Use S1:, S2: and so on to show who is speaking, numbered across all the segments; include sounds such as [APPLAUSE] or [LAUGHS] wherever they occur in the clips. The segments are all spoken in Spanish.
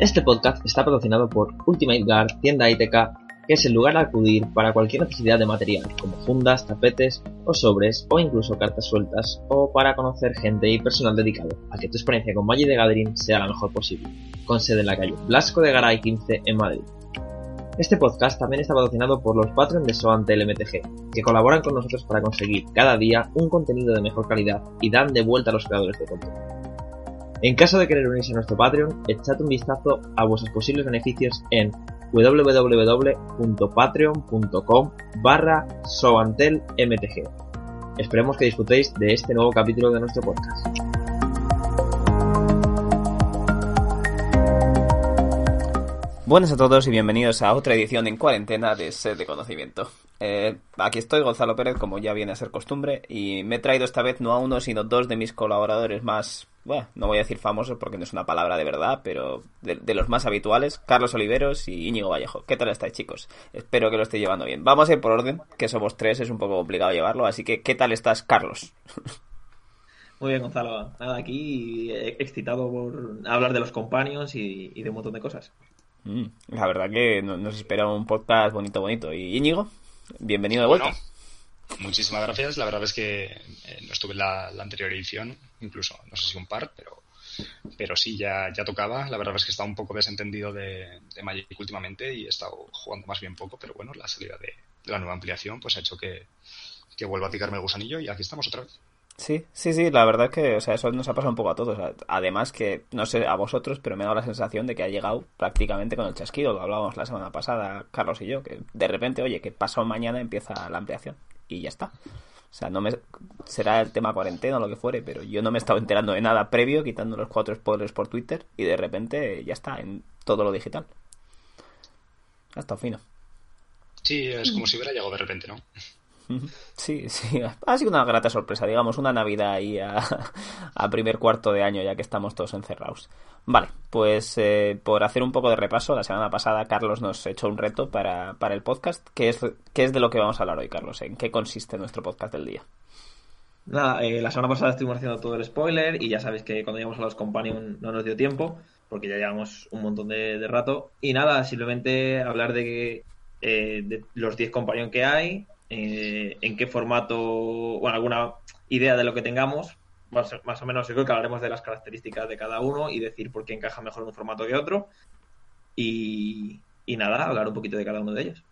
S1: Este podcast está patrocinado por Ultimate Guard, tienda ITK, que es el lugar a acudir para cualquier necesidad de material, como fundas, tapetes o sobres, o incluso cartas sueltas, o para conocer gente y personal dedicado a que tu experiencia con Magic de Gathering sea la mejor posible, con sede en la calle Blasco de Garay 15 en Madrid. Este podcast también está patrocinado por los Patreon de Soantel MTG, que colaboran con nosotros para conseguir cada día un contenido de mejor calidad y dan de vuelta a los creadores de contenido. En caso de querer unirse a nuestro Patreon, echad un vistazo a vuestros posibles beneficios en www.patreon.com barra soantelmtg. Esperemos que disfrutéis de este nuevo capítulo de nuestro podcast.
S2: Buenas a todos y bienvenidos a otra edición en cuarentena de Sed de Conocimiento. Eh, aquí estoy, Gonzalo Pérez, como ya viene a ser costumbre, y me he traído esta vez no a uno, sino dos de mis colaboradores más, bueno, no voy a decir famosos porque no es una palabra de verdad, pero de, de los más habituales, Carlos Oliveros y Íñigo Vallejo. ¿Qué tal estáis, chicos? Espero que lo estéis llevando bien. Vamos a ir por orden, que somos tres, es un poco complicado llevarlo, así que ¿qué tal estás, Carlos?
S3: Muy bien, Gonzalo. Nada, aquí eh, excitado por hablar de los companions y, y de un montón de cosas.
S2: Mm, la verdad que no- nos espera un podcast bonito, bonito. ¿Y Íñigo? Bienvenido de vuelta.
S4: Bueno, muchísimas gracias. La verdad es que eh, no estuve en la, anterior edición, incluso, no sé si un par, pero, pero sí, ya, ya tocaba. La verdad es que estaba un poco desentendido de, de Magic últimamente y he estado jugando más bien poco, pero bueno, la salida de, de la nueva ampliación pues ha hecho que, que vuelva a picarme el gusanillo y aquí estamos otra vez.
S2: Sí, sí, sí, la verdad es que, o sea, eso nos ha pasado un poco a todos. Además que, no sé a vosotros, pero me ha dado la sensación de que ha llegado prácticamente con el chasquido, lo hablábamos la semana pasada, Carlos y yo, que de repente, oye, que pasado mañana empieza la ampliación y ya está. O sea, no me será el tema cuarentena o lo que fuere, pero yo no me he estado enterando de nada previo, quitando los cuatro spoilers por Twitter, y de repente ya está, en todo lo digital. Ha estado fino.
S4: Sí, es como si hubiera llegado de repente, ¿no?
S2: Sí, sí, ha sido una grata sorpresa, digamos, una Navidad ahí a, primer cuarto de año, ya que estamos todos encerrados. Vale, pues eh, por hacer un poco de repaso, la semana pasada Carlos nos echó un reto para, para el podcast. ¿Qué es, ¿Qué es de lo que vamos a hablar hoy, Carlos? ¿En qué consiste nuestro podcast del día?
S3: Nada, eh, la semana pasada estuvimos haciendo todo el spoiler y ya sabéis que cuando llegamos a los companions no nos dio tiempo porque ya llevamos un montón de, rato. Y nada, simplemente hablar de, eh, de los 10 companions que hay, eh, en qué formato, bueno, alguna idea de lo que tengamos. Más, más o menos, yo creo que hablaremos de las características de cada uno y decir por qué encaja mejor en un formato que otro. Y, y nada, hablar un poquito de cada uno de ellos.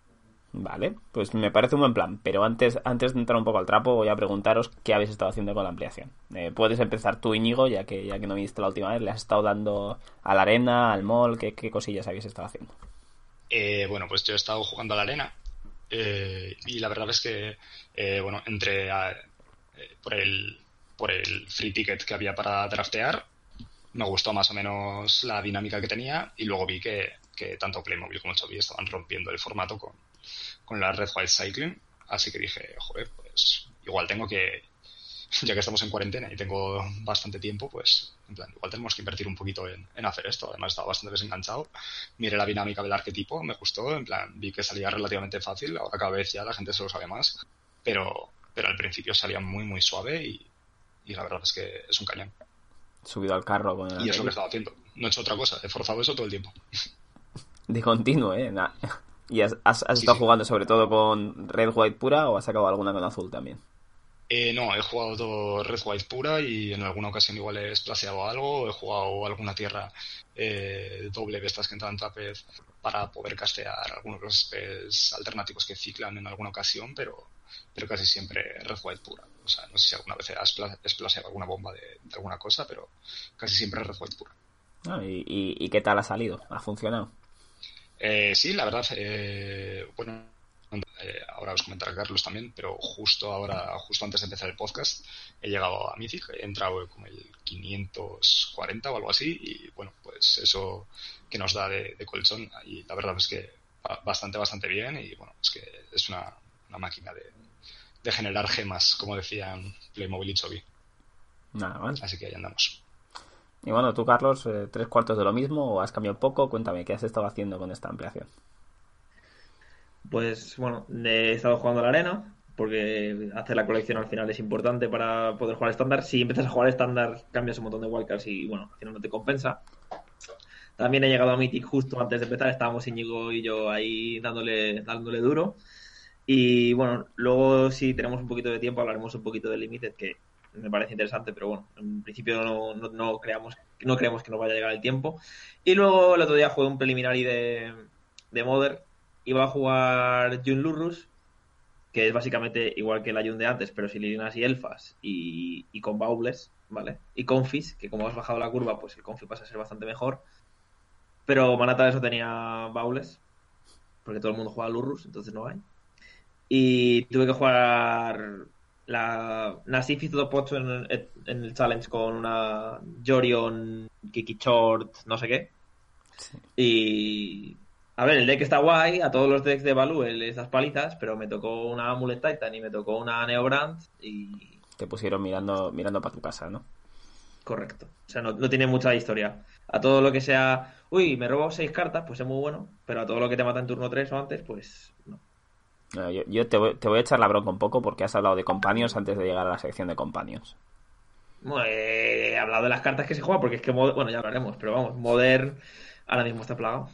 S2: Vale, pues me parece un buen plan, pero antes, antes de entrar un poco al trapo voy a preguntaros qué habéis estado haciendo con la ampliación. Eh, puedes empezar tú, Íñigo, ya que, ya que no viniste la última vez, le has estado dando a la arena, al mall, qué, qué cosillas habéis estado haciendo.
S4: Eh, bueno, pues yo he estado jugando a la arena eh, y la verdad es que, eh, bueno, entré a- eh, por, el, por el free ticket que había para draftear, me gustó más o menos la dinámica que tenía y luego vi que, que tanto Playmobil como Chovy estaban rompiendo el formato con, con la Red White Cycling, así que dije, joder, pues igual tengo que, ya que estamos en cuarentena y tengo bastante tiempo, pues en plan, igual tenemos que invertir un poquito en, en hacer esto. Además, estaba bastante desenganchado. Miré la dinámica del arquetipo, me gustó, en plan, vi que salía relativamente fácil, ahora cada vez ya la gente se lo sabe más, pero, pero al principio salía muy, muy suave y, y la verdad es que es un cañón.
S2: Subido al carro con el
S4: Y es lo que estaba haciendo. No he hecho otra cosa, he forzado eso todo el tiempo.
S2: De continuo, ¿eh? Nah. ¿Y has, has- has
S4: Sí,
S2: estado
S4: sí.
S2: jugando sobre todo con Red White pura o has sacado alguna con azul también?
S4: Eh, no, he jugado todo Red White pura y en alguna ocasión igual he esplaseado algo, he jugado alguna tierra eh, doble de estas que entran en Trapez para poder castear algunos de los spells alternativos que ciclan en alguna ocasión, pero, pero casi siempre Red White pura. O sea, no sé si alguna vez has spla- esplaseado alguna bomba de, de alguna cosa, pero casi siempre Red White pura.
S2: Ah, ¿y, y, y qué tal ha salido? ¿Ha funcionado?
S4: Eh, sí, la verdad, eh, bueno, eh, ahora os comentará Carlos también, pero justo ahora, justo antes de empezar el podcast, he llegado a Mythic, he entrado como el 540 o algo así, y bueno, pues eso que nos da de, colchón, y la verdad es que bastante, bastante bien, y bueno, es que es una, máquina de, de, generar gemas, como decían Playmobil y Chobi.
S2: Nada más.
S4: Así que ahí andamos.
S2: Y bueno, tú, Carlos, eh, tres cuartos de lo mismo o has cambiado poco. Cuéntame, ¿qué has estado haciendo con esta ampliación?
S3: Pues bueno, he estado jugando a la arena, porque hacer la colección al final es importante para poder jugar estándar. Si empiezas a jugar estándar, cambias un montón de wildcards y bueno, al final no te compensa. También he llegado a Mythic justo antes de empezar, estábamos Íñigo y yo ahí dándole, dándole duro. Y bueno, luego si tenemos un poquito de tiempo hablaremos un poquito de Limited, que me parece interesante, pero bueno, en principio no, no, creamos, no creemos que nos vaya a llegar el tiempo. Y luego el otro día jugué un preliminary de, de Modern. Iba a jugar Jun Lurrus, que es básicamente igual que la Jun de antes, pero sin líneas y elfas y, y con baubles, ¿vale? Y confis, que como has bajado la curva, pues el confi pasa a ser bastante mejor. Pero Manata eso tenía baubles, porque todo el mundo juega Lurrus, entonces no hay. Y tuve que jugar la Nasif hizo dos en, en, el challenge con una Jorion, Kiki Short, no sé qué. Y. A ver, el deck está guay, a todos los decks de Value les das palizas, pero me tocó una Amulet Titan y me tocó una Neobrand y.
S2: Te pusieron mirando, mirando para tu casa, ¿no?
S3: Correcto. O sea, no, no, tiene mucha historia. A todo lo que sea, uy, me robo seis cartas, pues es muy bueno, pero a todo lo que te mata en turno 3 o antes, pues no.
S2: Yo, te, voy, a echar la bronca un poco porque has hablado de Companions antes de llegar a la sección de Companions.
S3: he hablado de las cartas que se juegan porque es que, bueno, ya hablaremos, pero vamos, Modern ahora mismo está plagado.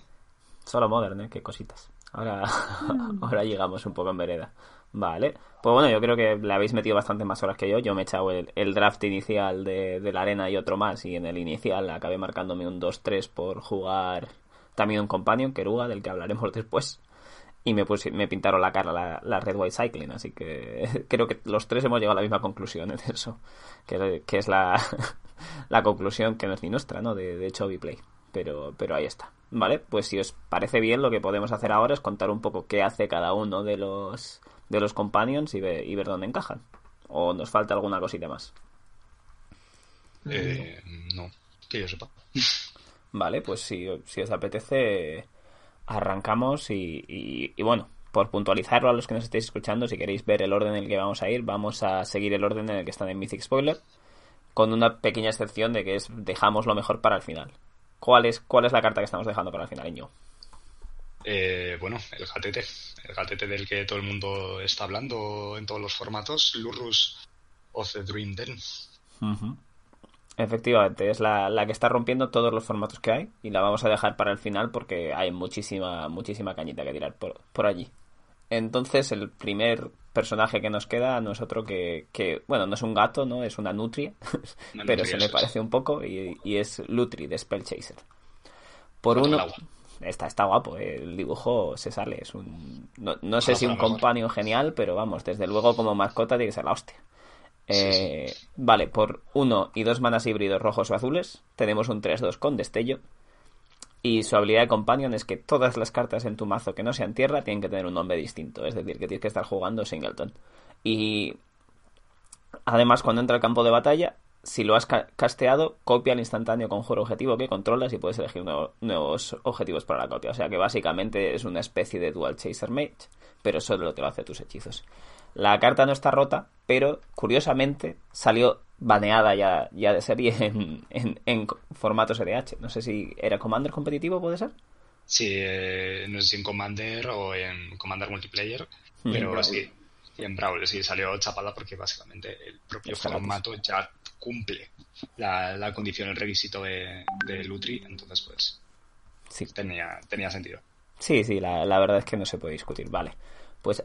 S2: Solo Modern, ¿eh? Qué cositas. Ahora, mm. [LAUGHS] ahora llegamos un poco en vereda. Vale. Pues bueno, yo creo que le habéis metido bastante más horas que yo. Yo me he echado el, draft inicial de, de, la arena y otro más. Y en el inicial acabé marcándome un 2-3 por jugar también un companion, Keruga, del que hablaremos [LAUGHS] después y me, me pintaron la cara la, Red White Cycling, así que [LAUGHS] creo que los tres hemos llegado a la misma conclusión en eso, que, es la, la, conclusión que no es ni nuestra, ¿no? De, de Play. Pero, pero ahí está. Vale, pues si os parece bien, lo que podemos hacer ahora es contar un poco qué hace cada uno de los, de los companions y, y ver dónde encajan. ¿O nos falta alguna cosita más?
S4: Eh, no, que yo sepa.
S2: Vale, pues si, si os apetece, arrancamos y, bueno, por puntualizarlo a los que nos estéis escuchando, si queréis ver el orden en el que vamos a ir, vamos a seguir el orden en el que están en Mythic Spoiler, con una pequeña excepción de que es dejamos lo mejor para el final. ¿Cuál es, cuál es la carta que estamos dejando para el final, Iño?
S4: Eh, bueno, el gatete. El gatete del que todo el mundo está hablando en todos los formatos, Lurrus of the Dream Den.
S2: Efectivamente, es la, la, que está rompiendo todos los formatos que hay y la vamos a dejar para el final porque hay muchísima, muchísima cañita que tirar por, por allí. Entonces, el primer personaje que nos queda no es otro que, que bueno, no es un gato, ¿no? Es una nutria, [LAUGHS] pero se me parece un poco y, y, es Lutri de Spellchaser. Por uno... Está, está guapo, ¿eh? el dibujo se sale, es un... No, no sé si un compañero genial, pero vamos, desde luego como mascota tiene que ser la hostia. Eh, vale, por uno y dos manas híbridos rojos o azules, tenemos un 3-2 con destello. Y su habilidad de companion es que todas las cartas en tu mazo que no sean tierra tienen que tener un nombre distinto. Es decir, que tienes que estar jugando Singleton. Y además, cuando entra al campo de batalla, si lo has casteado, copia el instantáneo conjuro objetivo que controlas y puedes elegir nuevos objetivos para la copia. O sea que básicamente es una especie de Dual Chaser Mage, pero solo te lo hace tus hechizos. La carta no está rota, pero curiosamente salió baneada ya, ya de serie [LAUGHS] en, en, en formato SDH. No sé si era Commander competitivo, ¿puede ser?
S4: Sí, eh, no sé si en Commander o en Commander Multiplayer, hmm. pero sí. Y en Brawl, sí, salió chapada porque básicamente el propio formato ya cumple la, la condición, el requisito de, de Lutri, entonces pues sí. tenía, tenía sentido.
S2: Sí, sí, la, la verdad es que no se puede discutir. Vale, pues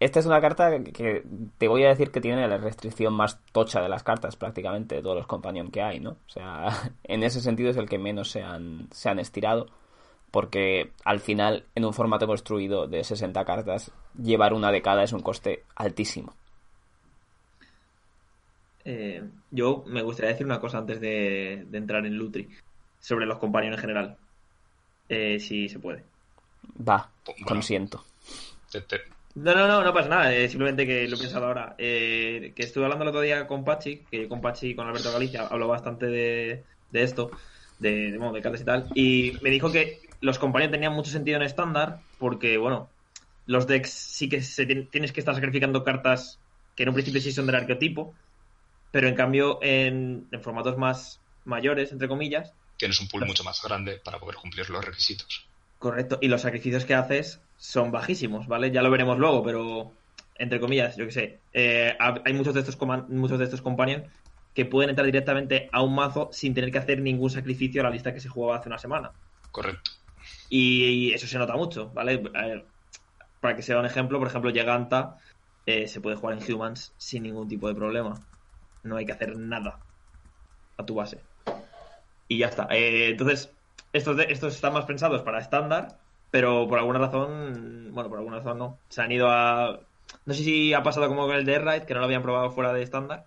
S2: esta es una carta que te voy a decir que tiene la restricción más tocha de las cartas prácticamente de todos los companions que hay, ¿no? O sea, [LAUGHS] en ese sentido es el que menos se han, se han estirado porque al final en un formato construido de 60 cartas llevar una de cada es un coste altísimo.
S3: Eh, yo me gustaría decir una cosa antes de, entrar en Lutri sobre los companions en general. Eh, si se puede.
S2: Va, consiento.
S3: No, no, no, no pasa nada. eh, simplemente que lo he pensado ahora. Eh, que estuve hablando el otro día con Pachi, que con Pachi y con Alberto Galicia hablo bastante de, de esto, de, de, bueno, de cartas y tal. Y me dijo que los compañeros tenían mucho sentido en estándar, porque, bueno, los decks sí que se tien- tienes que estar sacrificando cartas que en un principio sí son del arqueotipo, pero en cambio en, en formatos más mayores, entre comillas,
S4: Tienes un pool mucho más grande para poder cumplir los requisitos.
S3: Correcto, y los sacrificios que haces son bajísimos, ¿vale? Ya lo veremos luego, pero entre comillas, yo que sé, eh, ha- hay muchos de estos muchos de estos companions que pueden entrar directamente a un mazo sin tener que hacer ningún sacrificio a la lista que se jugaba hace una semana.
S4: Correcto.
S3: Y eso se nota mucho, ¿vale? A ver, para que sea un ejemplo, por ejemplo, Giganta eh, se puede jugar en Humans sin ningún tipo de problema. No hay que hacer nada a tu base. Y ya está. Eh, entonces, estos, de- estos están más pensados para estándar, pero por alguna razón, bueno, por alguna razón no. Se han ido a... No sé si ha pasado como con el de Airride, que no lo habían probado fuera de estándar,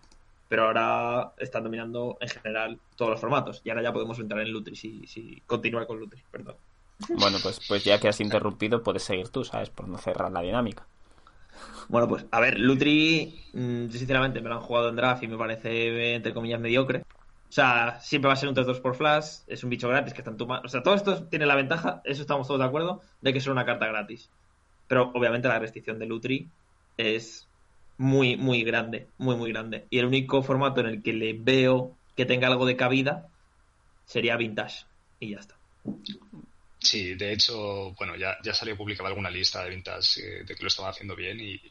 S3: pero ahora están dominando en general todos los formatos. Y ahora ya podemos entrar en Lutri, si, si continuar con Lutri, perdón.
S2: Bueno, pues, pues ya que has interrumpido, puedes seguir tú, ¿sabes? Por no cerrar la dinámica.
S3: Bueno, pues a ver, Lutri, mm, yo sinceramente me lo han jugado en draft y me parece, entre comillas, mediocre. O sea, siempre va a ser un 3-2 por flash, es un bicho gratis que está en tu mano. O sea, todo esto tiene la ventaja, eso estamos todos de acuerdo, de que es una carta gratis. Pero obviamente la restricción de Lutri es muy, muy grande, muy, muy grande. Y el único formato en el que le veo que tenga algo de cabida sería Vintage. Y ya está.
S4: Sí, de hecho, bueno, ya, ya salió publicada alguna lista de ventas eh, de que lo estaban haciendo bien y,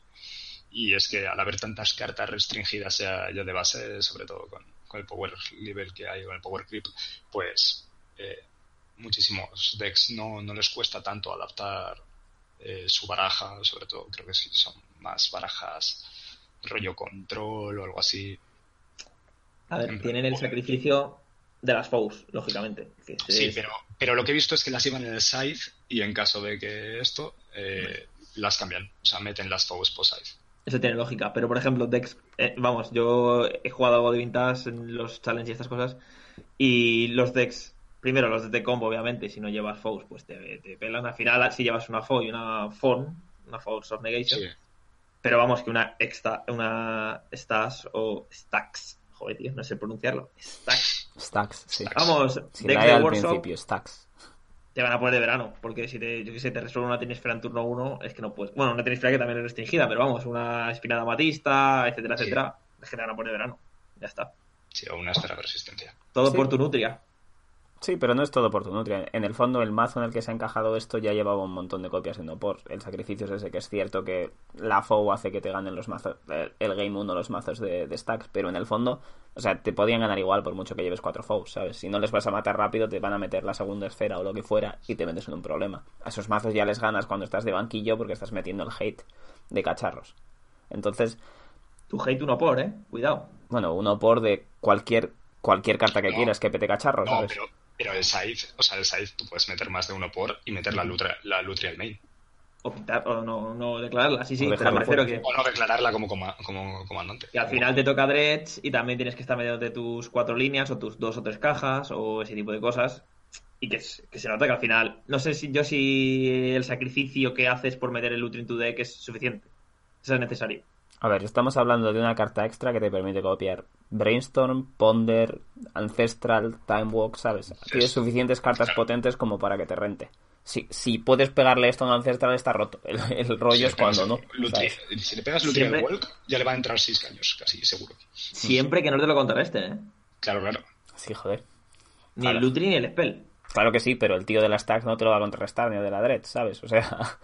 S4: y es que al haber tantas cartas restringidas ya de base, sobre todo con, con el power level que hay, con el power creep, pues eh, muchísimos decks no, no les cuesta tanto adaptar eh, su baraja, sobre todo creo que sí son más barajas rollo control o algo así.
S3: A ver, tienen el sacrificio de las foes, lógicamente. que es-
S4: Sí, pero, pero lo que he visto es que las llevan en el scythe y en caso de que esto, eh, las cambian. O sea, meten las foes post scythe.
S3: Eso tiene lógica, pero por ejemplo, Dex, eh, vamos, yo he jugado algo de Vintage en los challenges y estas cosas, y los decks, primero los de combo, obviamente, si no llevas foes, pues te, te pelan. Al final, si llevas una foe y una fon, una force of negation,
S4: Sí.
S3: pero vamos, que una extra, una stas o stacks, joder, tío, no sé pronunciarlo, stacks.
S2: Stacks, sí.
S3: Vamos,
S2: la E
S3: de Workshop
S2: principio, stacks.
S3: Te van a poner de verano, porque si te, yo que sé, te resuelve una tenisfera en turno 1, es que no puedes. Bueno, una tenisfera que también es restringida, pero vamos, una espinada matista, etcétera,
S4: Sí.
S3: etcétera, es que te van a poner de verano. Ya está.
S4: Sí, o una esfera de resistencia.
S3: Todo
S2: Sí.
S3: por tu nutria.
S2: Sí, pero no es todo por tu nutria. En el fondo, el mazo en el que se ha encajado esto ya llevaba un montón de copias en Opor. El sacrificio es ese que es cierto que la FOU hace que te ganen los mazos, el, el Game 1 los mazos de, de stacks, pero en el fondo, o sea, te podían ganar igual por mucho que lleves cuatro FOUs, ¿sabes? Si no les vas a matar rápido, te van a meter la segunda esfera o lo que fuera y te metes en un problema. A esos mazos ya les ganas cuando estás de banquillo porque estás metiendo el hate de cacharros. Entonces,
S3: Tu hate uno por, eh. Cuidado.
S2: bueno, uno por de cualquier cualquier carta que
S4: No.
S2: quieras que pete cacharros,
S4: No,
S2: ¿sabes?
S4: pero, pero el scythe, o sea, el scythe tú puedes meter más de uno por y meter la lutria, la lutria al main.
S3: O, quitar- o no, no declararla, sí, sí,
S2: O
S3: pero
S2: dejarla
S3: me refiero
S2: fuera,
S3: que,
S4: O no declararla como, coma- como comandante.
S3: que al final te toca Dredge y también tienes que estar metiéndote tus cuatro líneas o tus dos o tres cajas o ese tipo de cosas. Y que, se nota que al final, no sé si yo si el sacrificio que haces por meter el Lutri en tu deck es suficiente. Eso es necesario.
S2: A ver, estamos hablando de una carta extra que te permite copiar Brainstorm, Ponder, Ancestral, Time Walk, ¿sabes? Tienes suficientes cartas potentes como para que te rente. Si, si puedes pegarle esto a un Ancestral, está roto. El, el rollo
S4: Si
S2: es cuando no.
S4: Lutri- si le pegas Lutria al
S3: Siempre-
S4: Walk, ya le va a entrar 6 caños, casi seguro.
S3: Siempre que no te lo contrarreste, ¿eh?
S4: Claro, claro.
S2: Sí, joder.
S3: Ni
S2: Claro.
S3: el Lutri ni el Spell.
S2: Claro que sí, pero el tío de las tags no te lo va a contrarrestar ni el de la Dread, ¿sabes? O sea.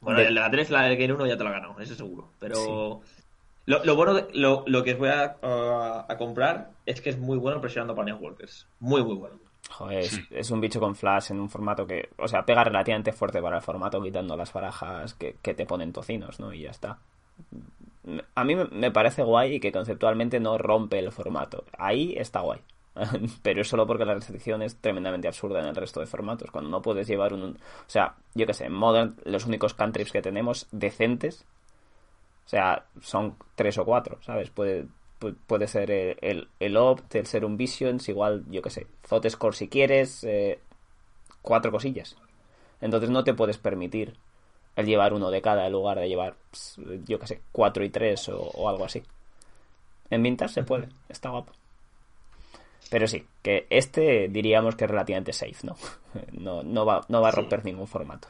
S3: Bueno,
S2: de-
S3: el de la 3, la del Game 1 ya te lo ha ganado, eso seguro. Pero lo, lo bueno, de- lo, lo que os voy a, a comprar es que es muy bueno presionando para Walkers. Muy, muy bueno.
S2: Joder, es, es un bicho con flash en un formato que, o sea, pega relativamente fuerte para el formato, quitando las barajas que, que te ponen tocinos, ¿no? Y ya está. A mí me- me parece guay y que conceptualmente no rompe el formato. Ahí está guay. [LAUGHS] Pero es solo porque la restricción es tremendamente absurda en el resto de formatos. Cuando no puedes llevar un... O sea, yo qué sé, en Modern los únicos cantrips que tenemos decentes, o sea, son tres o cuatro, ¿sabes? Puede, pu- puede ser el, el, el Opt, el Serum Visions, igual, yo qué sé, Thought Score si quieres, eh, cuatro cosillas. Entonces no te puedes permitir el llevar uno de cada en lugar de llevar, yo qué sé, cuatro y tres o, o algo así. En Vintage se puede, está guapo. Pero sí, que este diríamos que es relativamente safe, ¿no? [LAUGHS] No, no, va, no va a
S3: Sí.
S2: romper ningún formato.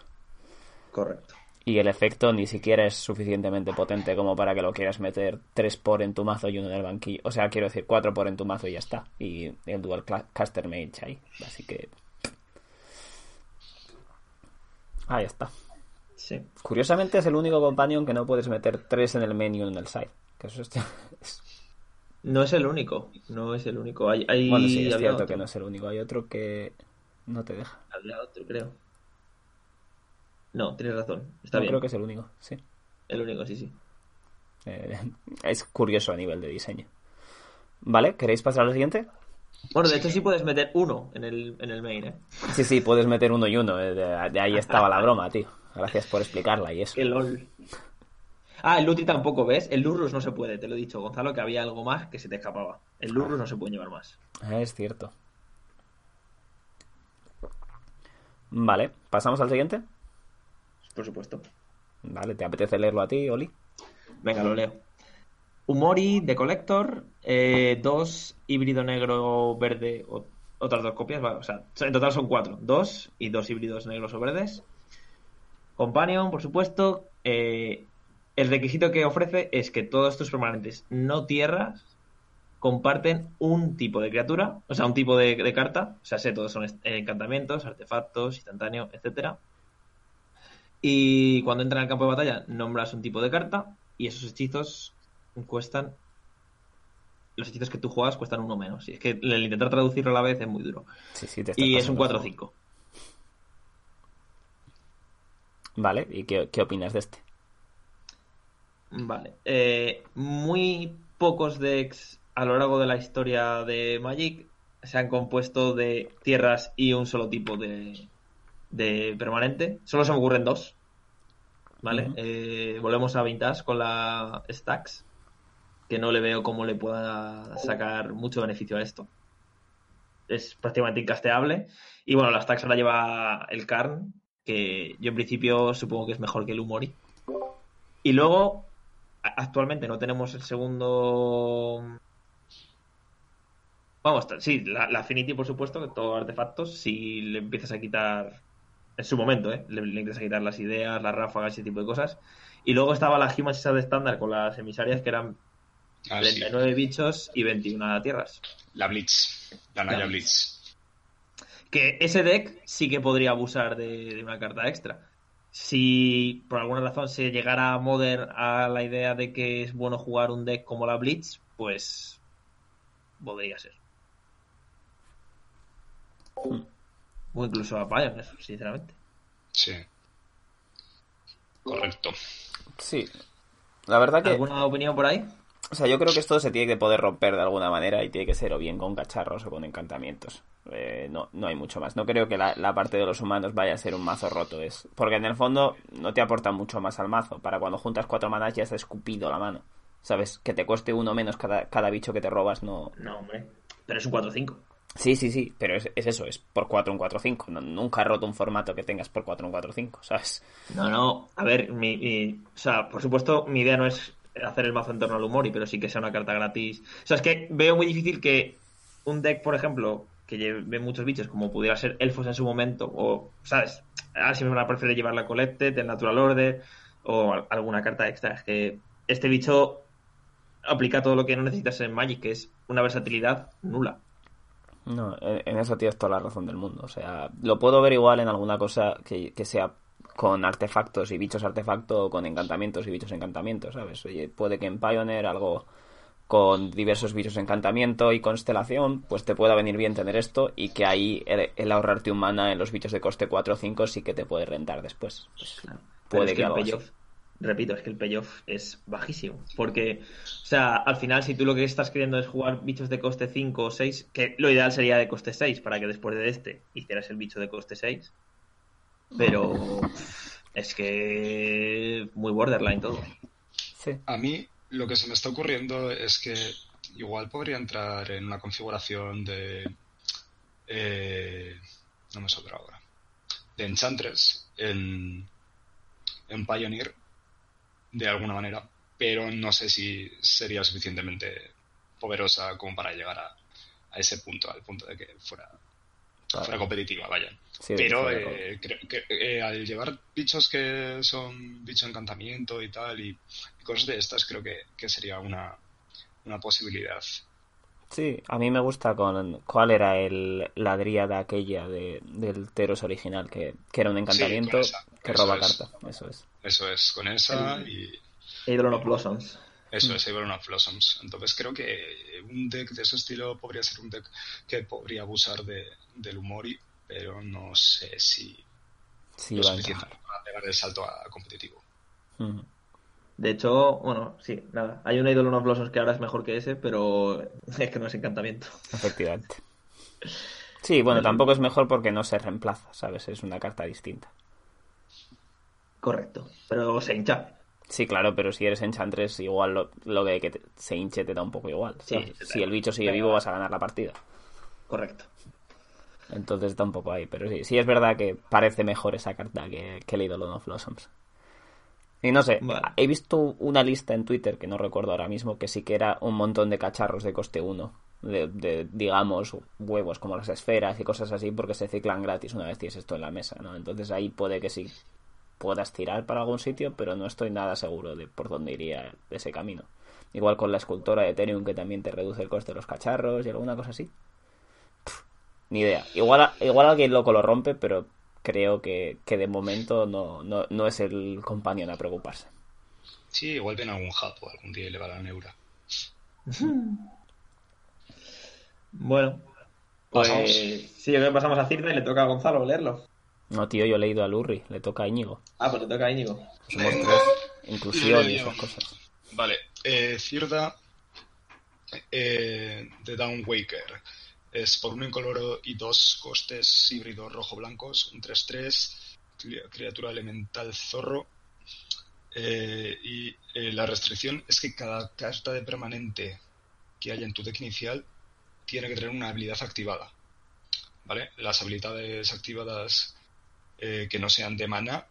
S3: Correcto.
S2: Y el efecto ni siquiera es suficientemente potente como para que lo quieras meter 3 por en tu mazo y uno en el banquillo. O sea, quiero decir 4 por en tu mazo y ya está. Y el dual caster mage ahí. Así que. Ahí está.
S3: Sí.
S2: Curiosamente es el único companion que no puedes meter 3 en el main y uno en el side. Que eso [LAUGHS] es...
S3: No es el único. No es el único. Hay, hay
S2: Bueno, sí, es
S3: había
S2: cierto
S3: otro.
S2: que no es el único. Hay otro que no te deja.
S3: Había otro, creo. No, tienes razón. Está
S2: Yo
S3: bien.
S2: creo que es el único, sí.
S3: El único, sí, sí.
S2: Eh, es curioso a nivel de diseño. ¿Vale? ¿Queréis pasar al siguiente?
S3: Bueno, de hecho sí puedes meter uno en el, en el main, ¿eh?
S2: Sí, sí, puedes meter uno y uno. eh, De, de ahí [LAUGHS] estaba la broma, tío. Gracias por explicarla y eso.
S3: El LOL. Ah, el Lutri tampoco, ¿ves? El Lurrus no se puede, te lo he dicho, Gonzalo, que había algo más que se te escapaba. El Lurrus no se puede llevar más.
S2: Es cierto. Vale, pasamos al siguiente.
S3: Por supuesto.
S2: Vale, ¿te apetece leerlo a ti, Oli?
S3: Venga, lo leo. Umori de Collector, eh, dos híbrido negro verde, o- otras dos copias, vale, o sea, en total son cuatro, dos y dos híbridos negros o verdes. Companion, por supuesto. eh, el requisito que ofrece es que todos estos permanentes no tierras comparten un tipo de criatura, o sea, un tipo de, de carta, o sea, sé, todos son est- encantamientos, artefactos, instantáneo, etcétera. Y cuando entran al campo de batalla, nombras un tipo de carta y esos hechizos cuestan. Los hechizos que tú juegas cuestan uno menos. Y es que el intentar traducirlo a la vez es muy duro.
S2: Sí, sí, te
S3: Y es un
S2: pasando.
S3: 4-5.
S2: Vale, ¿y qué, qué opinas de este?
S3: Vale. Eh, muy pocos decks a lo largo de la historia de Magic se han compuesto de tierras y un solo tipo de, de permanente. Solo se me ocurren dos. ¿Vale? Eh, volvemos a Vintage con la Stacks. Que no le veo cómo le pueda sacar mucho beneficio a esto. Es prácticamente incasteable. Y bueno, la Stacks ahora lleva el Karn. Que yo en principio supongo que es mejor que el Umori. Y luego, actualmente no tenemos el segundo. Vamos, sí, la, la Affinity, por supuesto, que todos artefactos, si le empiezas a quitar. En su momento, ¿eh? Le, le empiezas a quitar las ideas, las ráfagas, ese tipo de cosas. Y luego estaba la Human Sisa de estándar con las emisarias, que eran
S4: Ah, sí.
S3: 39 bichos y 21 tierras.
S4: La Blitz. La Naya Blitz.
S3: Que ese deck sí que podría abusar de, de una carta extra. Si por alguna razón se llegara a Modern a la idea de que es bueno jugar un deck como la Blitz, pues podría ser. O incluso a Pioneer, sinceramente.
S4: Sí. Correcto.
S2: Sí. La verdad que...
S3: ¿Alguna opinión por ahí?
S2: O sea, yo creo que esto se tiene que poder romper de alguna manera y tiene que ser o bien con cacharros o con encantamientos. Eh, no, no hay mucho más. No creo que la, la parte de los humanos vaya a ser un mazo roto. Es Porque en el fondo no te aporta mucho más al mazo. Para cuando juntas cuatro manas ya has escupido la mano. ¿Sabes? Que te cueste uno menos cada, cada bicho que te robas no...
S3: No, hombre. Pero es un 4-5.
S2: Sí, sí, sí, pero es, es eso, es por 4 un 4-5. No, nunca he roto un formato que tengas por 4 un 4-5, ¿sabes?
S3: No, no. A ver, mi, mi- o sea, por supuesto, mi idea no es hacer el mazo en torno al Umori, pero sí que sea una carta gratis. O sea, es que veo muy difícil que un deck, por ejemplo, que lleve muchos bichos, como pudiera ser Elfos en su momento, o, ¿sabes? Ahora me van a preferir llevar la Collected, el Natural Order, o al- alguna carta extra. Es que este bicho aplica todo lo que no necesitas en Magic, que es una versatilidad nula.
S2: No, en eso tienes toda la razón del mundo. O sea, lo puedo ver igual en alguna cosa que, que sea con artefactos y bichos artefacto o con encantamientos y bichos encantamientos, ¿sabes? Oye, puede que en Pioneer algo con diversos bichos encantamiento y constelación, pues te pueda venir bien tener esto y que ahí el, el ahorrarte un mana en los bichos de coste 4 o 5 sí que te puede rentar después. Pues, puede
S3: es
S2: que,
S3: que el payoff, repito, es que el payoff es bajísimo. Porque, o sea, al final, si tú lo que estás queriendo es jugar bichos de coste 5 o 6, que lo ideal sería de coste 6 para que después de este hicieras el bicho de coste 6. Pero es que muy borderline todo.
S2: Sí.
S4: A mí lo que se me está ocurriendo es que igual podría entrar en una configuración de... eh, no me saldrá ahora. De Enchantress en, en Pioneer de alguna manera, pero no sé si sería suficientemente poderosa como para llegar a, a ese punto, al punto de que fuera, fuera competitiva, vaya.
S2: Sí,
S4: pero eh, creo que eh, al llevar bichos que son bicho de encantamiento y tal, y, y cosas de estas, creo que, que sería una, una posibilidad.
S2: Sí, a mí me gusta con cuál era el la dríada aquella de, del Teros original, que, que era un encantamiento
S4: esa,
S2: que roba
S4: es.
S2: carta. Eso es.
S4: Eso es, con esa y
S3: Eidolon of Blossoms.
S4: Eso es Iron of Blossoms. Entonces creo que un deck de ese estilo podría ser un deck que podría abusar de, del Humori, pero no sé si
S2: Sí,
S4: lo
S2: va a
S4: suficiente para pegar el salto a competitivo.
S2: Ujú.
S3: De hecho, bueno, sí, nada. Hay un Eidolon of Blossoms que ahora es mejor que ese, pero es que no es encantamiento.
S2: Efectivamente. Sí, bueno, tampoco es mejor porque no se reemplaza, ¿sabes? Es una carta distinta.
S3: Correcto. Pero se hincha.
S2: Sí, claro, pero si eres Enchantress, igual lo, lo que te- se hinche te da un poco igual. Si el bicho sigue
S3: Pero-
S2: vivo, vas a ganar la partida.
S3: Correcto.
S2: Entonces tampoco hay. Pero sí, sí es verdad que parece mejor esa carta que, que el Eidolon of Blossoms. Y no sé,
S3: Vale.
S2: he visto una lista en Twitter, que no recuerdo ahora mismo, que sí que era un montón de cacharros de coste 1. De, de, digamos, huevos como las esferas y cosas así, porque se ciclan gratis una vez tienes esto en la mesa, ¿no? Entonces ahí puede que sí puedas tirar para algún sitio, pero no estoy nada seguro de por dónde iría ese camino. Igual con la escultora de Ethereum que también te reduce el coste de los cacharros y alguna cosa así. Pff, ni idea. Igual, a- igual alguien loco lo rompe, pero creo que, que de momento no, no, no es el companion a preocuparse.
S4: Sí, igual viene algún japo algún día y le va la neura. [LAUGHS]
S3: Bueno. Pues
S4: Pasamos.
S3: sí, yo creo que pasamos a Cirda y le toca a Gonzalo leerlo.
S2: No, tío, yo he leído a Lurri, le toca a Íñigo.
S3: Ah, pues le toca a Íñigo.
S2: Somos tres. Inclusión y esas cosas.
S4: Vale, eh, Cirda eh, de Downwaker es por uno incoloro y dos costes híbridos rojo-blancos, un 3-3, cri- criatura elemental zorro. Eh, y eh, la restricción es que cada carta de permanente que haya en tu deck inicial tiene que tener una habilidad activada. ¿Vale? Las habilidades activadas eh, que no sean de mana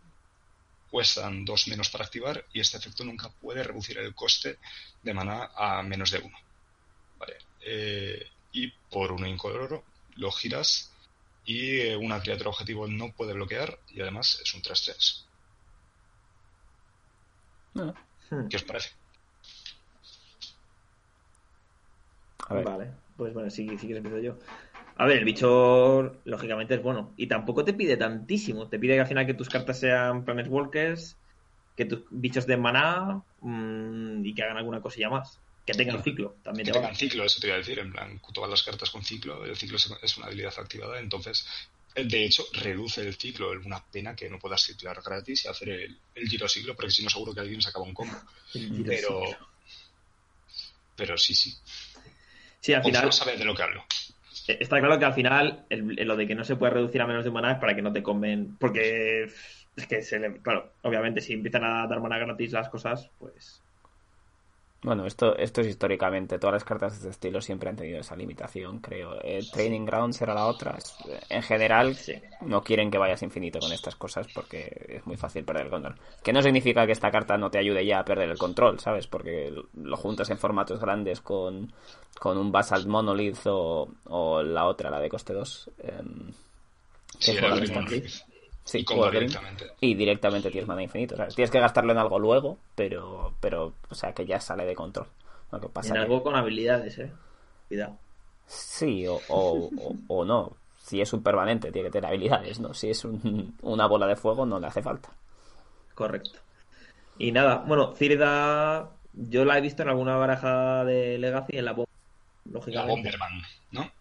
S4: cuestan dos menos para activar y este efecto nunca puede reducir el coste de mana a menos de uno. Vale. Eh, y por uno incoloro lo giras y eh, una criatura objetivo no puede bloquear y además es un 3-3.
S2: Ah,
S3: Hmm.
S4: ¿Qué os parece?
S2: a ver,
S3: Vale, pues bueno, sí, sí que empiezo yo. A ver, el bicho, lógicamente, es bueno. Y tampoco te pide tantísimo. Te pide que al final que tus cartas sean Planet Walkers, que tus bichos den maná mm, y que hagan alguna cosilla más. Que tengan ciclo, también
S4: Que
S3: te va.
S4: tengan ciclo, eso te iba a decir, en plan, todas las cartas con ciclo, el ciclo es- es una habilidad activada, entonces, eh, de hecho, reduce el ciclo, es una pena que no puedas ciclar gratis y hacer el, el giro ciclo, porque si no seguro que alguien se acaba un combo. [LAUGHS] Pero, pero sí, sí.
S3: Sí, al final,
S4: Gonzalo sabe de lo que hablo.
S3: Eh, Está claro que al final el- lo de que no se puede reducir a menos de un maná es para que no te comen. Porque es que se le. Claro, obviamente, si empiezan a dar maná gratis las cosas, pues.
S2: Bueno, esto, esto es históricamente. Todas las cartas de este estilo siempre han tenido esa limitación, creo. Eh, Training Grounds era la otra. En general,
S3: Sí.
S2: no quieren que vayas infinito con estas cosas porque es muy fácil perder el control. Que no significa que esta carta no te ayude ya a perder el control, ¿sabes? Porque lo juntas en formatos grandes con, con un Basalt Monolith o, o la otra, la de coste 2. em,
S4: Sí,
S2: que Sí,
S4: directamente.
S2: Y directamente tienes mana infinito. ¿sabes? Tienes que gastarlo en algo luego, pero, pero o sea, que ya sale de control. Lo que pasa
S3: En
S2: que-
S3: algo con habilidades, eh. Cuidado.
S2: Sí, o, o, o- o no. Si es un permanente, tiene que tener habilidades, ¿no? Si es un- una bola de fuego, no le hace falta.
S3: Correcto. Y nada, bueno, Cirda. Yo la he visto en alguna baraja de Legacy en la bomba.
S4: La. Bomberman, ¿no?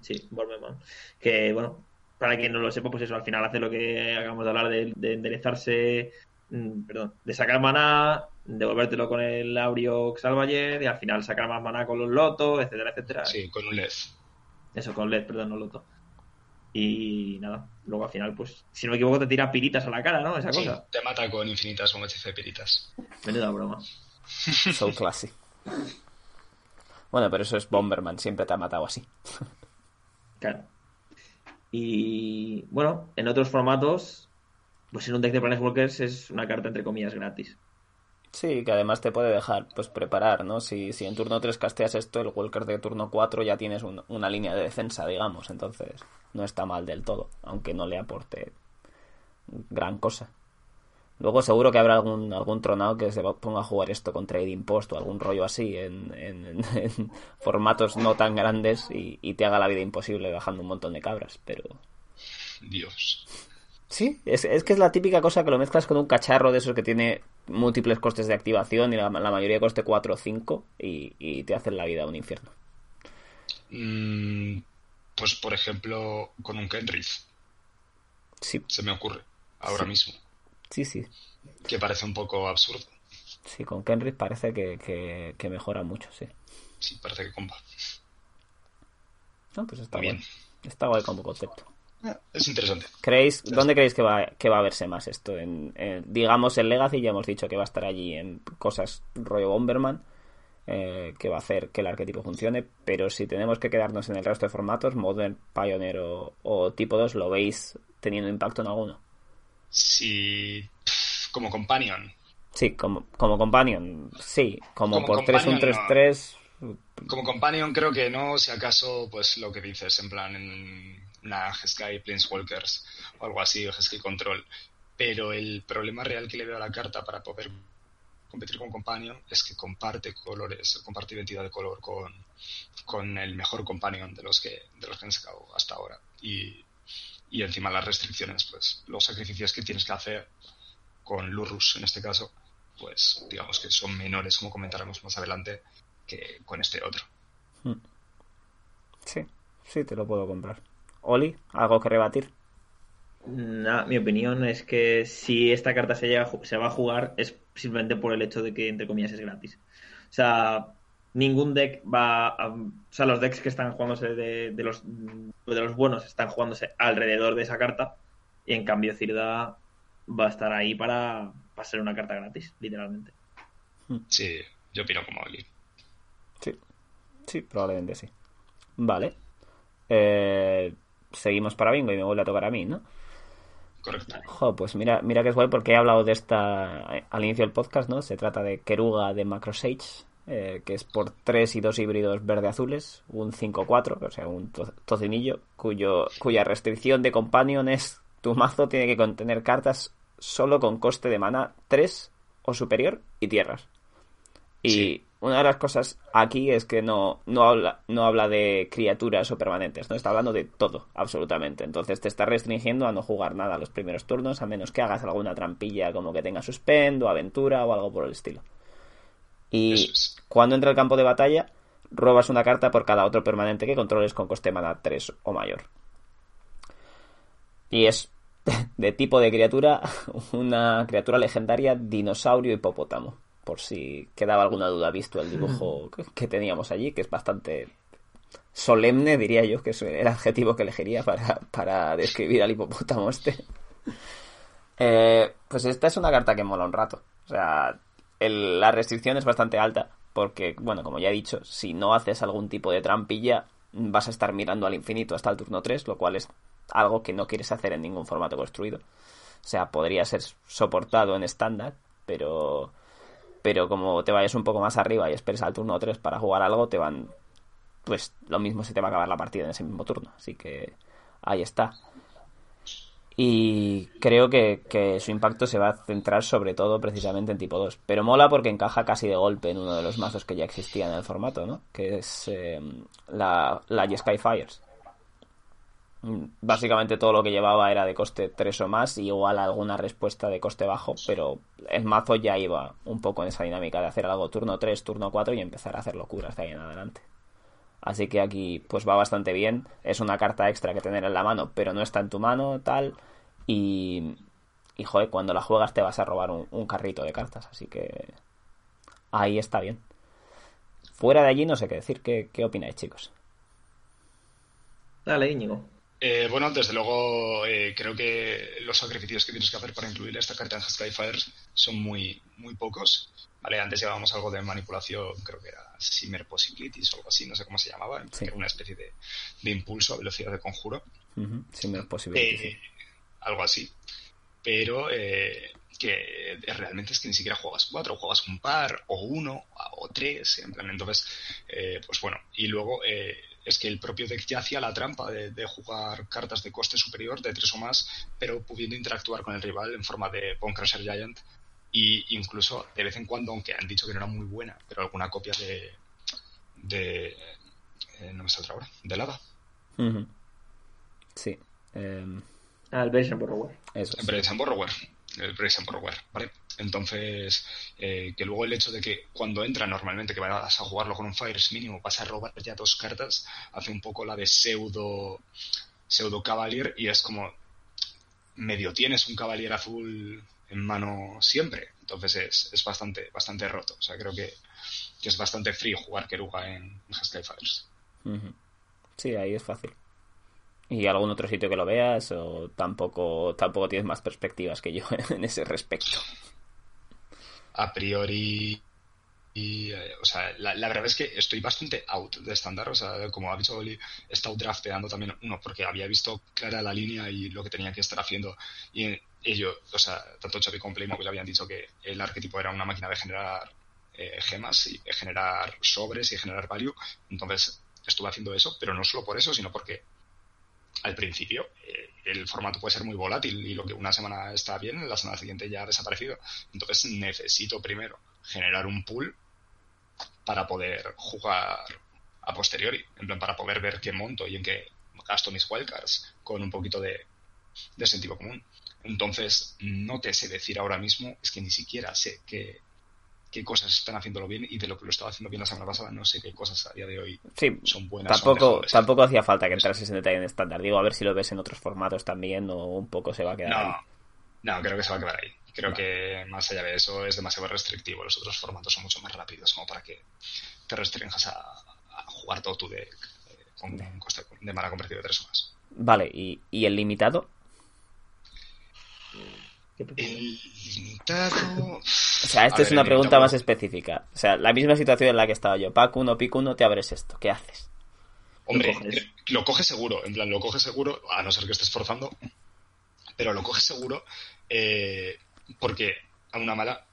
S3: Sí, Bomberman. Que bueno, para quien no lo sepa, pues eso, al final hace lo que acabamos de hablar de, de enderezarse, mm, perdón, de sacar maná, devolvértelo con el Auriox Salvayer y al final sacar más maná con los lotos, etcétera, etcétera.
S4: Sí, con un LED.
S3: Eso, con LED, perdón, no loto. Y nada, luego al final, pues, si no me equivoco, te tira piritas a la cara, ¿no? Esa
S4: Sí,
S3: cosa.
S4: te mata con infinitas bombas de piritas.
S3: Menuda broma. [LAUGHS] [LAUGHS]
S2: So classy. Bueno, pero eso es Bomberman, siempre te ha matado así. [LAUGHS]
S3: Claro. Y bueno, en otros formatos, pues en un deck de Planeswalkers es una carta entre comillas gratis.
S2: Sí, que además te puede dejar pues preparar, ¿no? Si, si en turno 3 casteas esto, el Walker de turno 4 ya tienes una línea de defensa, digamos. Entonces no está mal del todo, aunque no le aporte gran cosa. Luego seguro que habrá algún, algún tronado que se ponga a jugar esto con Trading Post o algún rollo así en, [LAUGHS] en, formatos no tan grandes y, y, te haga la vida imposible bajando un montón de cabras, pero...
S4: Dios.
S2: Sí, es, es que es la típica cosa que lo mezclas con un cacharro de esos que tiene múltiples costes de activación y la, mayoría coste 4 o 5 y, y, te hacen la vida un infierno.
S4: Mm, pues por ejemplo, con un Kenrith.
S2: Sí.
S4: Se me ocurre, ahora mismo.
S2: Sí, sí.
S4: Que parece un poco absurdo.
S2: Sí, con Kenrith parece que, que, mejora mucho, sí.
S4: Sí, parece que compa.
S2: No, pues está bien. Está guay como concepto.
S4: Eh, es interesante.
S2: ¿Creéis, ¿Dónde creéis que va, que va a verse más esto? En, digamos, en Legacy ya hemos dicho que va a estar allí en cosas rollo Bomberman, eh, que va a hacer que el arquetipo funcione, pero si tenemos que quedarnos en el resto de formatos, Modern, Pioneer o tipo 2, ¿lo veis teniendo impacto en alguno?
S4: Si como companion.
S2: Sí, como, como companion, sí. Como, por 3 un 3-3.
S4: Como companion creo que no, si acaso, pues lo que dices, en plan en una Sky Planeswalkers o algo así, o Sky Control. Pero el problema real que le veo a la carta para poder competir con Companion es que comparte colores, comparte identidad de color con, con el mejor Companion de los que, de los que han sacado hasta ahora. Y y encima las restricciones, pues los sacrificios que tienes que hacer con Lurrus en este caso, pues digamos que son menores, como comentaremos más adelante, que con este otro. Hmm.
S2: Sí, sí, te lo puedo comprar. Oli, ¿algo que rebatir?
S3: Nah, mi opinión es que si esta carta se, llega, se va a jugar es simplemente por el hecho de que, entre comillas, es gratis. O sea, ningún deck va a, o sea los decks que están jugándose de, los de los buenos están jugándose alrededor de esa carta. Y en cambio Cirda va a estar ahí para, para ser una carta gratis literalmente.
S4: Sí yo opino como Ali
S2: sí. Sí probablemente sí. Vale. Eh, seguimos para bingo y me vuelve a tocar a mí no
S4: Correcto.
S2: pues mira, mira que es guay porque he hablado de esta al inicio del podcast, ¿no? Se trata de Keruga de Macrosage, eh, que es por 3 y 2 híbridos verde-azules, un 5-4, o sea, un tocinillo, cuyo, cuya restricción de companion es tu mazo tiene que contener cartas solo con coste de mana 3 o superior y tierras. Y una de las cosas aquí es que no, no, habla, no habla de criaturas o permanentes, no está hablando de todo, absolutamente. Entonces te está restringiendo a no jugar nada los primeros turnos, a menos que hagas alguna trampilla como que tenga suspend o aventura o algo por el estilo. Y cuando entra al campo de batalla, robas una carta por cada otro permanente que controles con coste mana 3 o mayor. Y es [LAUGHS] de tipo de criatura, [LAUGHS] una criatura legendaria dinosaurio hipopótamo. Por si quedaba alguna duda visto el dibujo [LAUGHS] que teníamos allí, que es bastante solemne, diría yo, que es el adjetivo que elegiría para, para describir al hipopótamo este. Eh, pues esta es una carta que mola un rato. O sea, la restricción es bastante alta, porque, bueno, como ya he dicho, si no haces algún tipo de trampilla, vas a estar mirando al infinito hasta el turno 3, lo cual es algo que no quieres hacer en ningún formato construido. O sea, podría ser soportado en estándar, pero pero como te vayas un poco más arriba y esperes al turno 3 para jugar algo, te van pues lo mismo se te va a acabar la partida en ese mismo turno. Así que ahí está. Y creo que, su impacto se va a centrar sobre todo precisamente en tipo 2. Pero mola porque encaja casi de golpe en uno de los mazos que ya existía en el formato, ¿no? Que es em, la, la Sky Fires. Mm, básicamente todo lo que llevaba era de coste 3 o más y igual alguna respuesta de coste bajo, pero el mazo ya iba un poco en esa dinámica de hacer algo turno 3, turno 4 y empezar a hacer locuras de ahí en adelante. Así que aquí pues va bastante bien. Es una carta extra que tener en la mano, pero no está en tu mano, tal. Y, y joder, cuando la juegas te vas a robar un, carrito de cartas. Así que ahí está bien. Fuera de allí no sé qué decir. ¿Qué, qué opináis, chicos?
S3: Dale, Íñigo.
S4: Eh, bueno, desde luego eh, creo que los sacrificios que tienes que hacer para incluir esta carta en Skyfires son muy, muy pocos. Vale, antes llevábamos algo de manipulación, creo que era Simmer Possibilities o algo así, no sé cómo se llamaba, era una especie de, de, impulso a velocidad de conjuro.
S2: Simmer Possibilities.
S4: Eh, algo así. pero que realmente es que ni siquiera juegas cuatro, juegas un par, o uno, o tres, en plan, entonces, eh, pues bueno, y luego eh, es que el propio deck ya hacía la trampa de, de, jugar cartas de coste superior, de tres o más, pero pudiendo interactuar con el rival en forma de Bone Crusher Giant, y incluso de vez en cuando, aunque han dicho que no era muy buena, pero alguna copia de... de eh, no me saldrá ahora, de Lava.
S2: Uh -huh. Sí. Eh...
S3: Ah, el Brazen Borrower.
S2: Eso.
S4: El Brazen Borrower. El Brazen Borrower, ¿vale? Entonces, eh, que luego el hecho de que cuando entra normalmente que vas a jugarlo con un Fires mínimo, vas a robar ya dos cartas, hace un poco la de pseudo pseudo Cavalier y es como medio tienes un Cavalier azul en mano siempre. Entonces es, es bastante, bastante roto. O sea, creo que, que es bastante free jugar Keruga en, en Fires.
S2: Sí, ahí es fácil. ¿Y algún otro sitio que lo veas? ¿O tampoco, tampoco tienes más perspectivas que yo [LAUGHS] en ese respecto?
S4: A priori. Y, eh, o sea, la, la, verdad es que estoy bastante out de estándar. O sea, como ha dicho Oli, he estado drafteando también uno porque había visto clara la línea y lo que tenía que estar haciendo. Y ellos, o sea, tanto Chavi como Playmobil habían dicho que el arquetipo era una máquina de generar eh, gemas y de generar sobres y generar value. Entonces estuve haciendo eso, pero no solo por eso, sino porque al principio eh, el formato puede ser muy volátil y lo que una semana está bien, la semana siguiente ya ha desaparecido. Entonces necesito primero generar un pool para poder jugar a posteriori, en plan para poder ver qué monto y en qué gasto mis wildcards con un poquito de, de sentido común. Entonces, no te sé decir ahora mismo, es que ni siquiera sé qué, qué cosas están haciéndolo bien y de lo que lo estaba haciendo bien la semana pasada no sé qué cosas a día de hoy
S2: sí,
S4: son buenas.
S2: Tampoco, son tampoco hacía falta que entrases en detalle en estándar. Digo, a ver si lo ves en otros formatos también o un poco se va a quedar
S4: no,
S2: ahí.
S4: No, creo que se va a quedar ahí. Creo que más allá de eso es demasiado restrictivo. Los otros formatos son mucho más rápidos como para que te restringas a, a jugar todo tu deck eh, con un coste de mana convertido de tres o más.
S2: Vale, ¿y, y el limitado?
S4: El limitado.
S2: O sea, esta es una pregunta más específica. O sea, la misma situación en la que estaba yo. Pack 1, pick 1, te abres esto. ¿Qué haces?
S4: Hombre, lo coges? lo coges seguro. En plan, lo coges seguro, a no ser que estés forzando. Pero lo coges seguro eh, porque a una mala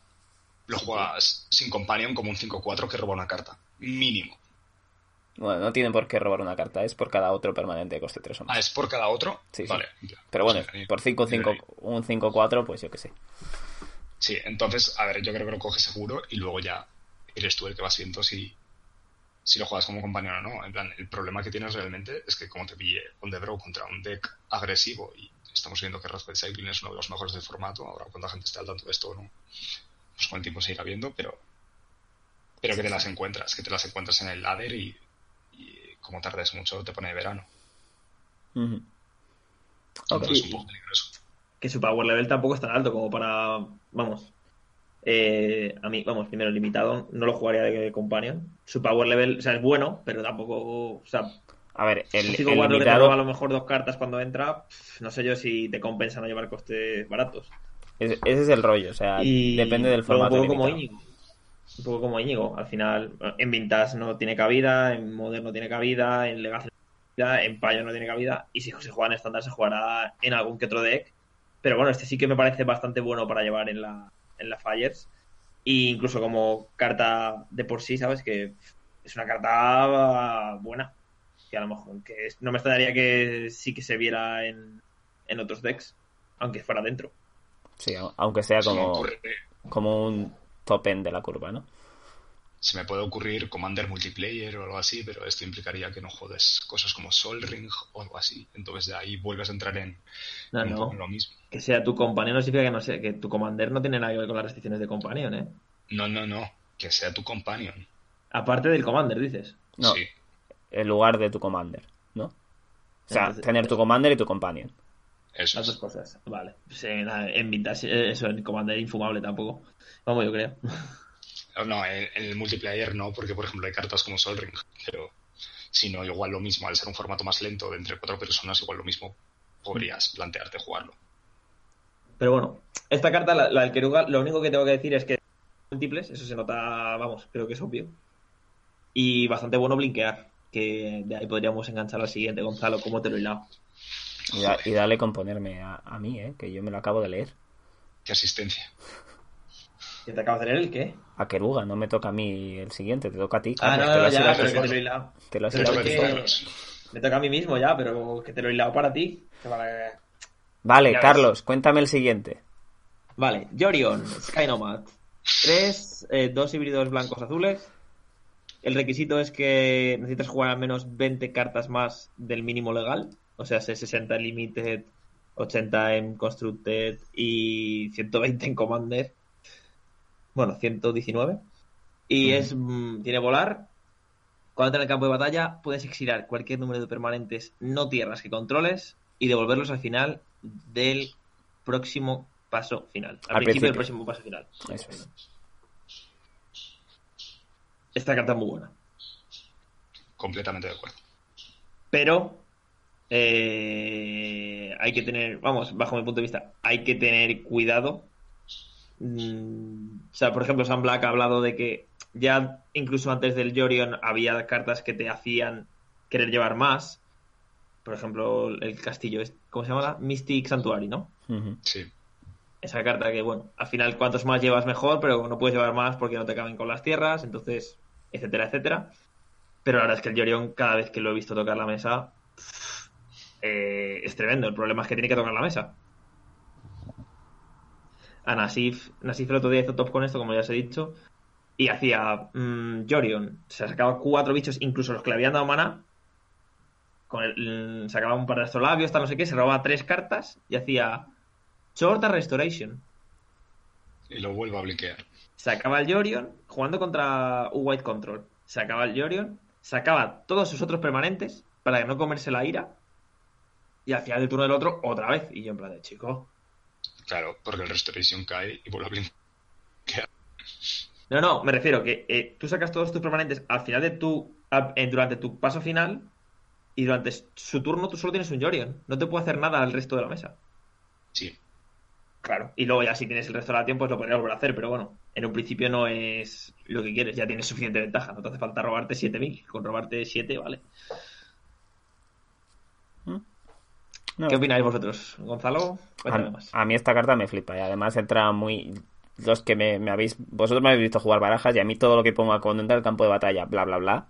S4: lo juegas sin companion como un 5-4 que roba una carta. Mínimo.
S2: Bueno, no tienen por qué robar una carta, es por cada otro permanente de coste 3 o más.
S4: Ah, es por cada otro.
S2: Sí,
S4: vale.
S2: Sí. Pero bueno, por 5, 5, un 5-4, pues yo qué sé.
S4: Sí, entonces, a ver, yo creo que lo coges seguro y luego ya eres tú el que vas viendo si, si lo juegas como compañero o no. En plan, el problema que tienes realmente es que como te pille the draw contra un deck agresivo y estamos viendo que Raspberry Cycling es uno de los mejores del formato, ahora cuánta gente está al tanto de esto no, pues con el tiempo se irá viendo, pero pero que te las encuentras, que te las encuentras en el ladder y como tardes mucho te pone de verano.
S2: Uh -huh.
S4: Entonces okay. es un poco peligroso.
S3: Que su power level tampoco es tan alto como para, vamos, eh, a mí, vamos, primero limitado, no lo jugaría de companion. Su power level, o sea, es bueno, pero tampoco, o sea,
S2: a ver, el,
S3: el limitado... que te roba a lo mejor dos cartas cuando entra, no sé yo si te compensa no llevar costes baratos.
S2: Ese, ese es el rollo, o sea, y depende del formato.
S3: Un poco como Íñigo. Un poco como Íñigo. Al final, en Vintage no tiene cabida, en Modern no tiene cabida, en Legacy en Payo no tiene cabida, y si se juega en estándar se jugará en algún que otro deck. Pero bueno, este sí que me parece bastante bueno para llevar en la, en la Fires. E incluso como carta de por sí, ¿sabes? Que es una carta buena que a lo mejor que no me extrañaría que sí que se viera en, en otros decks, aunque fuera dentro.
S2: Sí, aunque sea como, como un top end de la curva, ¿no?
S4: Se me puede ocurrir Commander multiplayer o algo así, pero esto implicaría que no jodes cosas como Sol Ring o algo así. Entonces de ahí vuelves a entrar en,
S3: no,
S4: en
S3: no.
S4: lo mismo.
S3: Que sea tu compañero significa que no sé, que tu Commander no tiene nada que ver con las restricciones de companion, ¿eh?
S4: No, no, no. Que sea tu companion.
S3: Aparte del Commander, dices.
S2: No.
S4: Sí.
S2: En lugar de tu Commander, ¿no? O sea, Entonces, tener tu Commander y tu Companion.
S4: Eso
S3: Las dos cosas, vale. Pues en, en Vintage, eso, en Commander infumable tampoco. Vamos, yo creo.
S4: No, en, en, el multiplayer no, porque por ejemplo hay cartas como Sol Ring, pero si no, igual lo mismo, al ser un formato más lento de entre cuatro personas, igual lo mismo podrías plantearte jugarlo.
S3: Pero bueno, esta carta, la, la del Keruga, lo único que tengo que decir es que múltiples, eso se nota, vamos, creo que es obvio. Y bastante bueno blinkear, que de ahí podríamos enganchar al siguiente. Gonzalo, ¿cómo te lo he hilado?
S2: Y, da- y dale con ponerme a, a mí, ¿eh? Que yo me lo acabo de leer.
S4: Qué asistencia.
S3: ¿Que te acabas de leer el qué?
S2: A Keruga, no me toca a mí el siguiente, te toca a ti.
S3: Ah, no,
S2: te lo
S3: no,
S2: has
S3: ya, pero que te lo he hilado.
S2: Te lo has hilado.
S3: Me toca a mí mismo ya, pero que te lo he hilado para ti. Para-
S2: Vale,
S3: Ya ves.
S2: Carlos, cuéntame el siguiente.
S3: Vale, Jorion, Sky Nomad. Tres, eh, dos híbridos blancos azules. El requisito es que necesitas jugar al menos 20 cartas más del mínimo legal. O sea, 60 en Limited, 80 en Constructed y 120 en Commander. Bueno, 119. Y es mm, tiene volar. Cuando entra en el campo de batalla, puedes exilar cualquier número de permanentes no tierras que controles y devolverlos al final del próximo paso final. Al,
S2: Al
S3: principio, del próximo paso final.
S2: Eso es.
S3: Esta carta es muy buena.
S4: Completamente de acuerdo.
S3: Pero eh, hay que tener, vamos, bajo mi punto de vista, hay que tener cuidado. Mm, o sea, por ejemplo, Sam Black ha hablado de que ya incluso antes del Jorion había cartas que te hacían querer llevar más. Por ejemplo, el castillo, es- ¿cómo se llama? Mystic Sanctuary, ¿no?
S4: Sí.
S3: Esa carta que, bueno, al final cuantos más llevas mejor, pero no puedes llevar más porque no te caben con las tierras, entonces, etcétera, etcétera. Pero la verdad es que el Yorion, cada vez que lo he visto tocar la mesa, eh, es tremendo. El problema es que tiene que tocar la mesa. A Nasif, Nasif el otro día hizo top con esto, como ya os he dicho, y hacía mm, Jorion. Se sacaba cuatro bichos, incluso los que le habían dado mana. Con el, mm, sacaba un par de astrolabios, tal no sé qué, se robaba tres cartas y hacía Short Restoration.
S4: Y lo vuelvo a blinquear.
S3: Sacaba el Yorion jugando contra un White Control. Sacaba el Yorion, sacaba todos sus otros permanentes para no comerse la ira. Y al final del turno del otro, otra vez. Y yo en plan de chico.
S4: Claro, porque el Restoration cae y vuelvo a blinquear.
S3: No, no, me refiero que eh, tú sacas todos tus permanentes al final de tu. eh, durante tu paso final. Y durante su turno tú solo tienes un Yorion. No te puede hacer nada al resto de la mesa.
S4: Sí.
S3: Claro. Y luego ya si tienes el resto de la tiempo, pues lo podrías volver a hacer. Pero bueno, en un principio no es lo que quieres. Ya tienes suficiente ventaja. No te hace falta robarte 7000. Con robarte 7, vale.
S2: No,
S3: ¿Qué opináis vosotros? Gonzalo,
S2: a,
S3: más.
S2: a mí esta carta me flipa y además entra muy... Los que me, me habéis... Vosotros me habéis visto jugar barajas y a mí todo lo que ponga cuando entra al campo de batalla, bla, bla, bla,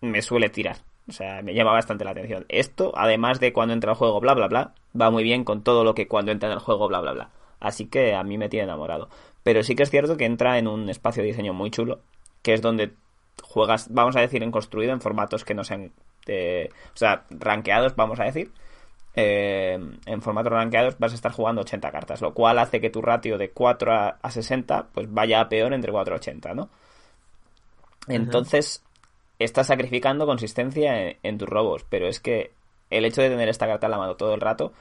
S2: me suele tirar. O sea, me llama bastante la atención. Esto, además de cuando entra al juego, bla, bla, bla, va muy bien con todo lo que cuando entra en el juego, bla, bla, bla. Así que a mí me tiene enamorado. Pero sí que es cierto que entra en un espacio de diseño muy chulo, que es donde juegas, vamos a decir, en construido, en formatos que no sean... eh, o sea, rankeados, vamos a decir eh, en formato rankeados vas a estar jugando 80 cartas, lo cual hace que tu ratio de 4 a, a 60 pues vaya a peor entre 4 y 80, ¿no? Entonces, estás sacrificando consistencia en, en tus robos, pero es que el hecho de tener esta carta en la mano todo el rato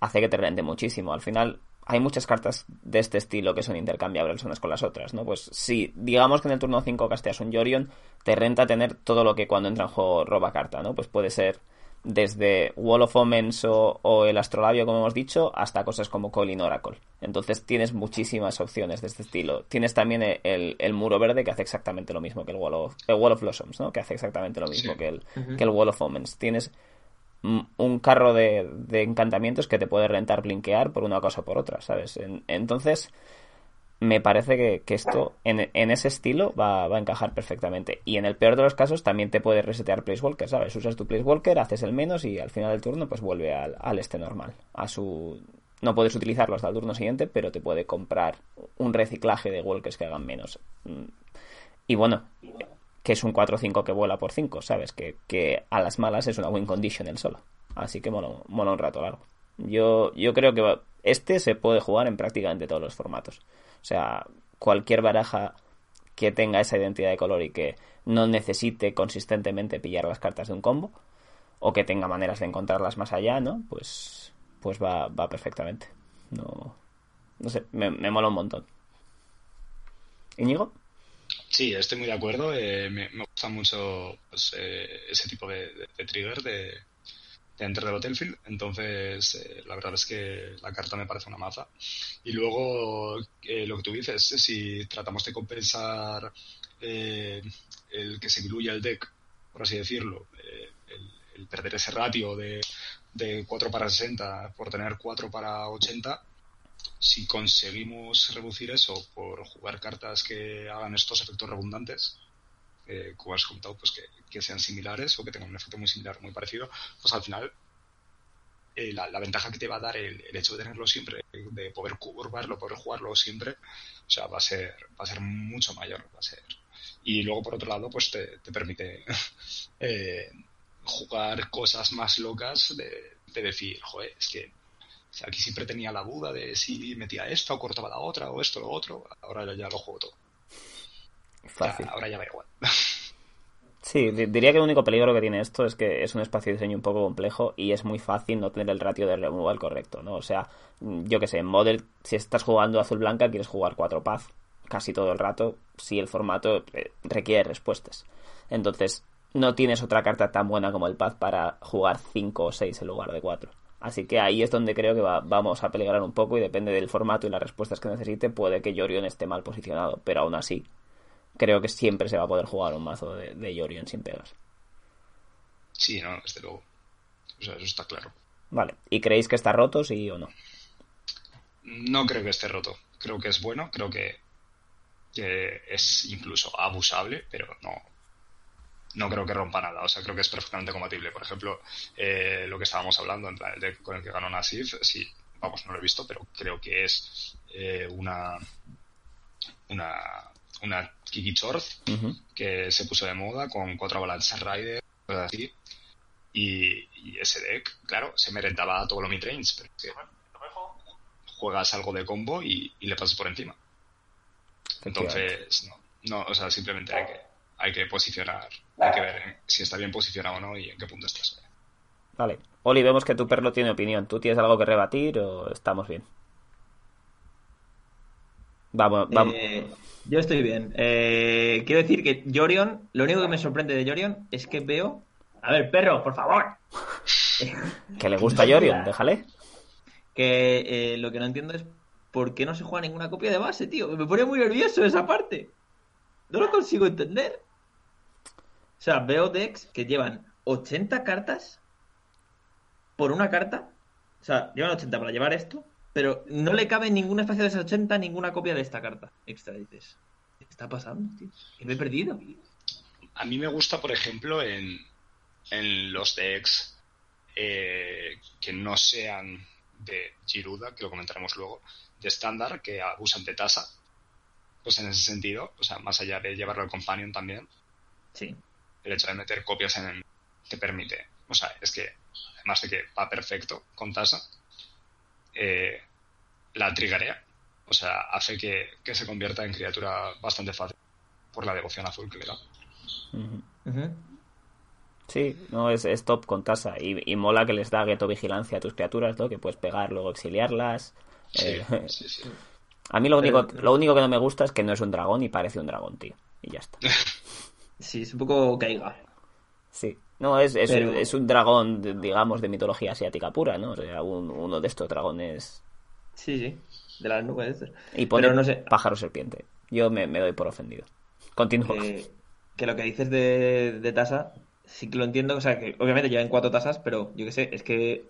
S2: hace que te rente muchísimo. Al final, hay muchas cartas de este estilo que son intercambiables unas con las otras, ¿no? Pues si digamos que en el turno 5 casteas un Yorion, te renta tener todo lo que cuando entra en juego roba carta, ¿no? Pues puede ser desde Wall of Omens o, o el Astrolabio, como hemos dicho, hasta cosas como Colin Oracle. Entonces tienes muchísimas opciones de este estilo. Tienes también el, el- Muro Verde que hace exactamente lo mismo que el Wall of, el Wall of Blossoms, ¿no? Que hace exactamente lo mismo
S4: Sí.
S2: que, el, que el Wall of Omens. Tienes un carro de, de encantamientos que te puede rentar blinquear por una cosa o por otra, ¿sabes? En- entonces, me parece que, que esto en, en ese estilo va, va a encajar perfectamente. Y en el peor de los casos también te puede resetear Placewalker, ¿sabes? Usas tu Placewalker, haces el menos y al final del turno pues vuelve al, al este normal. A su... No puedes utilizarlo hasta el turno siguiente, pero te puede comprar un reciclaje de Walkers que hagan menos. Mm. Y bueno, que es un 4-5 que vuela por 5, ¿sabes? Que, que a las malas es una win condition el solo. Así que mola, mola un rato largo. Yo, yo creo que este se puede jugar en prácticamente todos los formatos. O sea, cualquier baraja que tenga esa identidad de color y que no necesite consistentemente pillar las cartas de un combo, o que tenga maneras de encontrarlas más allá, ¿no? Pues, pues va, va perfectamente. No, no sé, me, me mola un montón. ¿Íñigo?
S4: Sí, estoy muy de acuerdo. eh, me, gusta mucho pues, eh, ese tipo de- de trigger de, de Enter the Battlefield. Entonces, eh, la verdad es que la carta me parece una maza. Y luego, eh, lo que tú dices, si tratamos de compensar eh, el que se diluya el deck, por así decirlo, eh, el, el perder ese ratio de de 4 para 60 por tener 4 para 80, si conseguimos reducir eso por jugar cartas que hagan estos efectos redundantes, eh, como has pues que, que, sean similares o que tengan un efecto muy similar, muy parecido, pues al final eh, la, la, ventaja que te va a dar el, hecho de tenerlo siempre, de poder curvarlo, poder jugarlo siempre, o sea, va a ser, va a ser mucho mayor, va a ser. Y luego por otro lado, pues te, te permite [LAUGHS] eh, jugar cosas más locas de, de decir, joder, es que aquí siempre tenía la duda de si metía esta o cortaba la otra o esto o lo otro. Ahora ya lo juego todo.
S2: Fácil.
S4: Ya, ahora ya va igual. [LAUGHS]
S2: Sí, diría que el único peligro que tiene esto es que es un espacio de diseño un poco complejo y es muy fácil no tener el ratio de removal correcto, ¿no? O sea, yo que sé, en Model, si estás jugando azul-blanca, quieres jugar 4 paz casi todo el rato si el formato eh, requiere respuestas. Entonces, no tienes otra carta tan buena como el paz para jugar 5 o 6 en lugar de 4. Así que ahí es donde creo que va, vamos a peligrar un poco y depende del formato y las respuestas que necesite, puede que Yorion esté mal posicionado, pero aún así creo que siempre se va a poder jugar un mazo de, de Yorion sin pegas.
S4: Sí, no, desde luego. O sea, eso está claro.
S2: Vale, ¿y creéis que está roto, sí o no?
S4: No creo que esté roto. Creo que es bueno, creo que, que es incluso abusable, pero no, no creo que rompa nada. O sea, creo que es perfectamente compatible. Por ejemplo, eh, lo que estábamos hablando, en plan, el deck con el que ganó Nasif, sí, vamos, no lo he visto, pero creo que es eh, una, una, una Kiki
S2: Uh -huh.
S4: que se puso de moda con cuatro Avalanche Rider, cosas así. Y, y, ese deck, claro, se merentaba todo lo midrange, pero es que juegas algo de combo y, y le pasas por encima. Entonces, no, no, o sea, simplemente hay que, hay que posicionar, hay que ver si está bien posicionado o no y en qué punto estás.
S2: Vale. Oli, vemos que tu perro tiene opinión. ¿Tú tienes algo que rebatir o estamos bien? Vamos, vamos.
S3: Eh, yo estoy bien. Eh, quiero decir que Jorion, lo único que me sorprende de Jorion es que veo. A ver, perro, por favor. [LAUGHS]
S2: que le gusta Jorion, déjale.
S3: Que eh, lo que no entiendo es por qué no se juega ninguna copia de base, tío. Me pone muy nervioso esa parte. No lo consigo entender. O sea, veo decks que llevan 80 cartas por una carta. O sea, llevan 80 para llevar esto, pero no le cabe en ningún espacio de esas 80 ninguna copia de esta carta extra. Dices, ¿qué está pasando, tío? ¿Qué me he perdido?
S4: A mí me gusta, por ejemplo, en, en los decks eh, que no sean de Giruda, que lo comentaremos luego, de estándar, que abusan de tasa. Pues en ese sentido, o sea, más allá de llevarlo al companion también,
S3: sí.
S4: el hecho de meter copias en el, te permite, o sea, es que además de que va perfecto con tasa, eh, la trigarea. O sea, hace que, que, se convierta en criatura bastante fácil por la devoción azul que le da.
S2: Uh -huh. Sí, no, es, es, top con tasa. Y, y, mola que les da gueto vigilancia a tus criaturas, ¿no? Que puedes pegar, luego exiliarlas.
S4: Sí,
S2: eh, [LAUGHS]
S4: sí, sí.
S2: A mí lo único, lo único que no me gusta es que no es un dragón y parece un dragón, tío. Y ya está. [LAUGHS]
S3: Sí, es un poco caiga.
S2: Sí. No, es, es, Pero... es un dragón, digamos, de mitología asiática pura, ¿no? O sea, un, uno de estos dragones.
S3: Sí, sí. De las nubes.
S2: Y pone Pero no sé... pájaro serpiente. Yo me, me doy por ofendido. Continúa.
S3: Que, que, lo que dices de, de tasa, sí que lo entiendo. O sea, que obviamente llevan cuatro tasas, pero yo qué sé, es que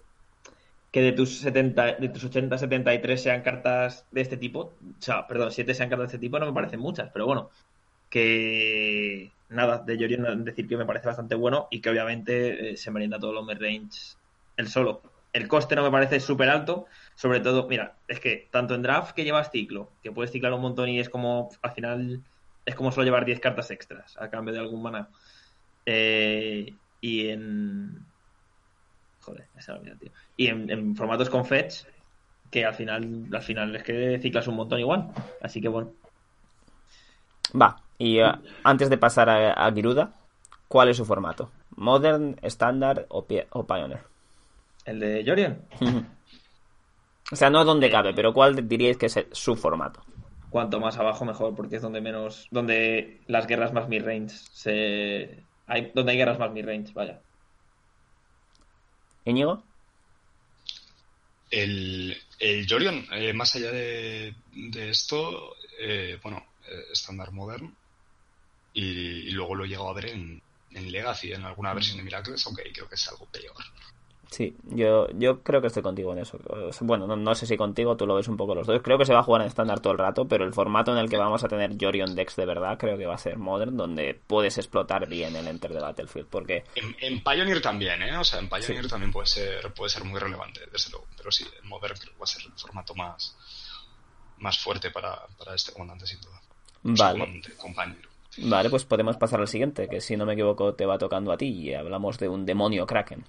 S3: que de tus 70, de tus 80, 73 sean cartas de este tipo, o sea, perdón, 7 sean cartas de este tipo, no me parecen muchas, pero bueno, que nada, de Jorion decir que me parece bastante bueno y que obviamente eh, se merienda todo los range el solo. El coste no me parece súper alto, sobre todo, mira, es que tanto en draft que llevas ciclo, que puedes ciclar un montón y es como, al final, es como solo llevar 10 cartas extras a cambio de algún mana. Eh, y en, Joder, esa olvidado, tío. Y en, en, formatos con fetch, que al final, al final es que ciclas un montón igual. Así que bueno.
S2: Va, y uh, antes de pasar a, a, Giruda, ¿cuál es su formato? ¿Modern, Standard o, o Pioneer?
S3: ¿El de Jorian?
S2: o sea, no donde cabe, pero ¿cuál diríais que es su formato?
S3: Cuanto más abajo mejor, porque es donde menos. donde las guerras más mid-range se. Hay, donde hay guerras más mid-range, vaya.
S2: ¿Íñigo?
S4: El, el Jorion, eh, más allá de, de esto, eh, bueno, estándar eh, modern, y, y, luego lo he llegado a ver en, en Legacy, en alguna versión de Miracles, aunque creo que es algo peor.
S2: Sí, yo, yo creo que estoy contigo en eso. Bueno, no, no, sé si contigo tú lo ves un poco los dos. Creo que se va a jugar en estándar todo el rato, pero el formato en el que vamos a tener Jorion Dex de verdad creo que va a ser Modern, donde puedes explotar bien el Enter de Battlefield. Porque...
S4: En, en Pioneer también, ¿eh? O sea, en Pioneer sí. también puede ser, puede ser muy relevante, desde luego. Pero sí, en Modern creo que va a ser el formato más, más fuerte para, para este comandante, sin duda.
S2: Vale.
S4: Compañero.
S2: Vale, pues podemos pasar al siguiente, que si no me equivoco te va tocando a ti y hablamos de un demonio Kraken.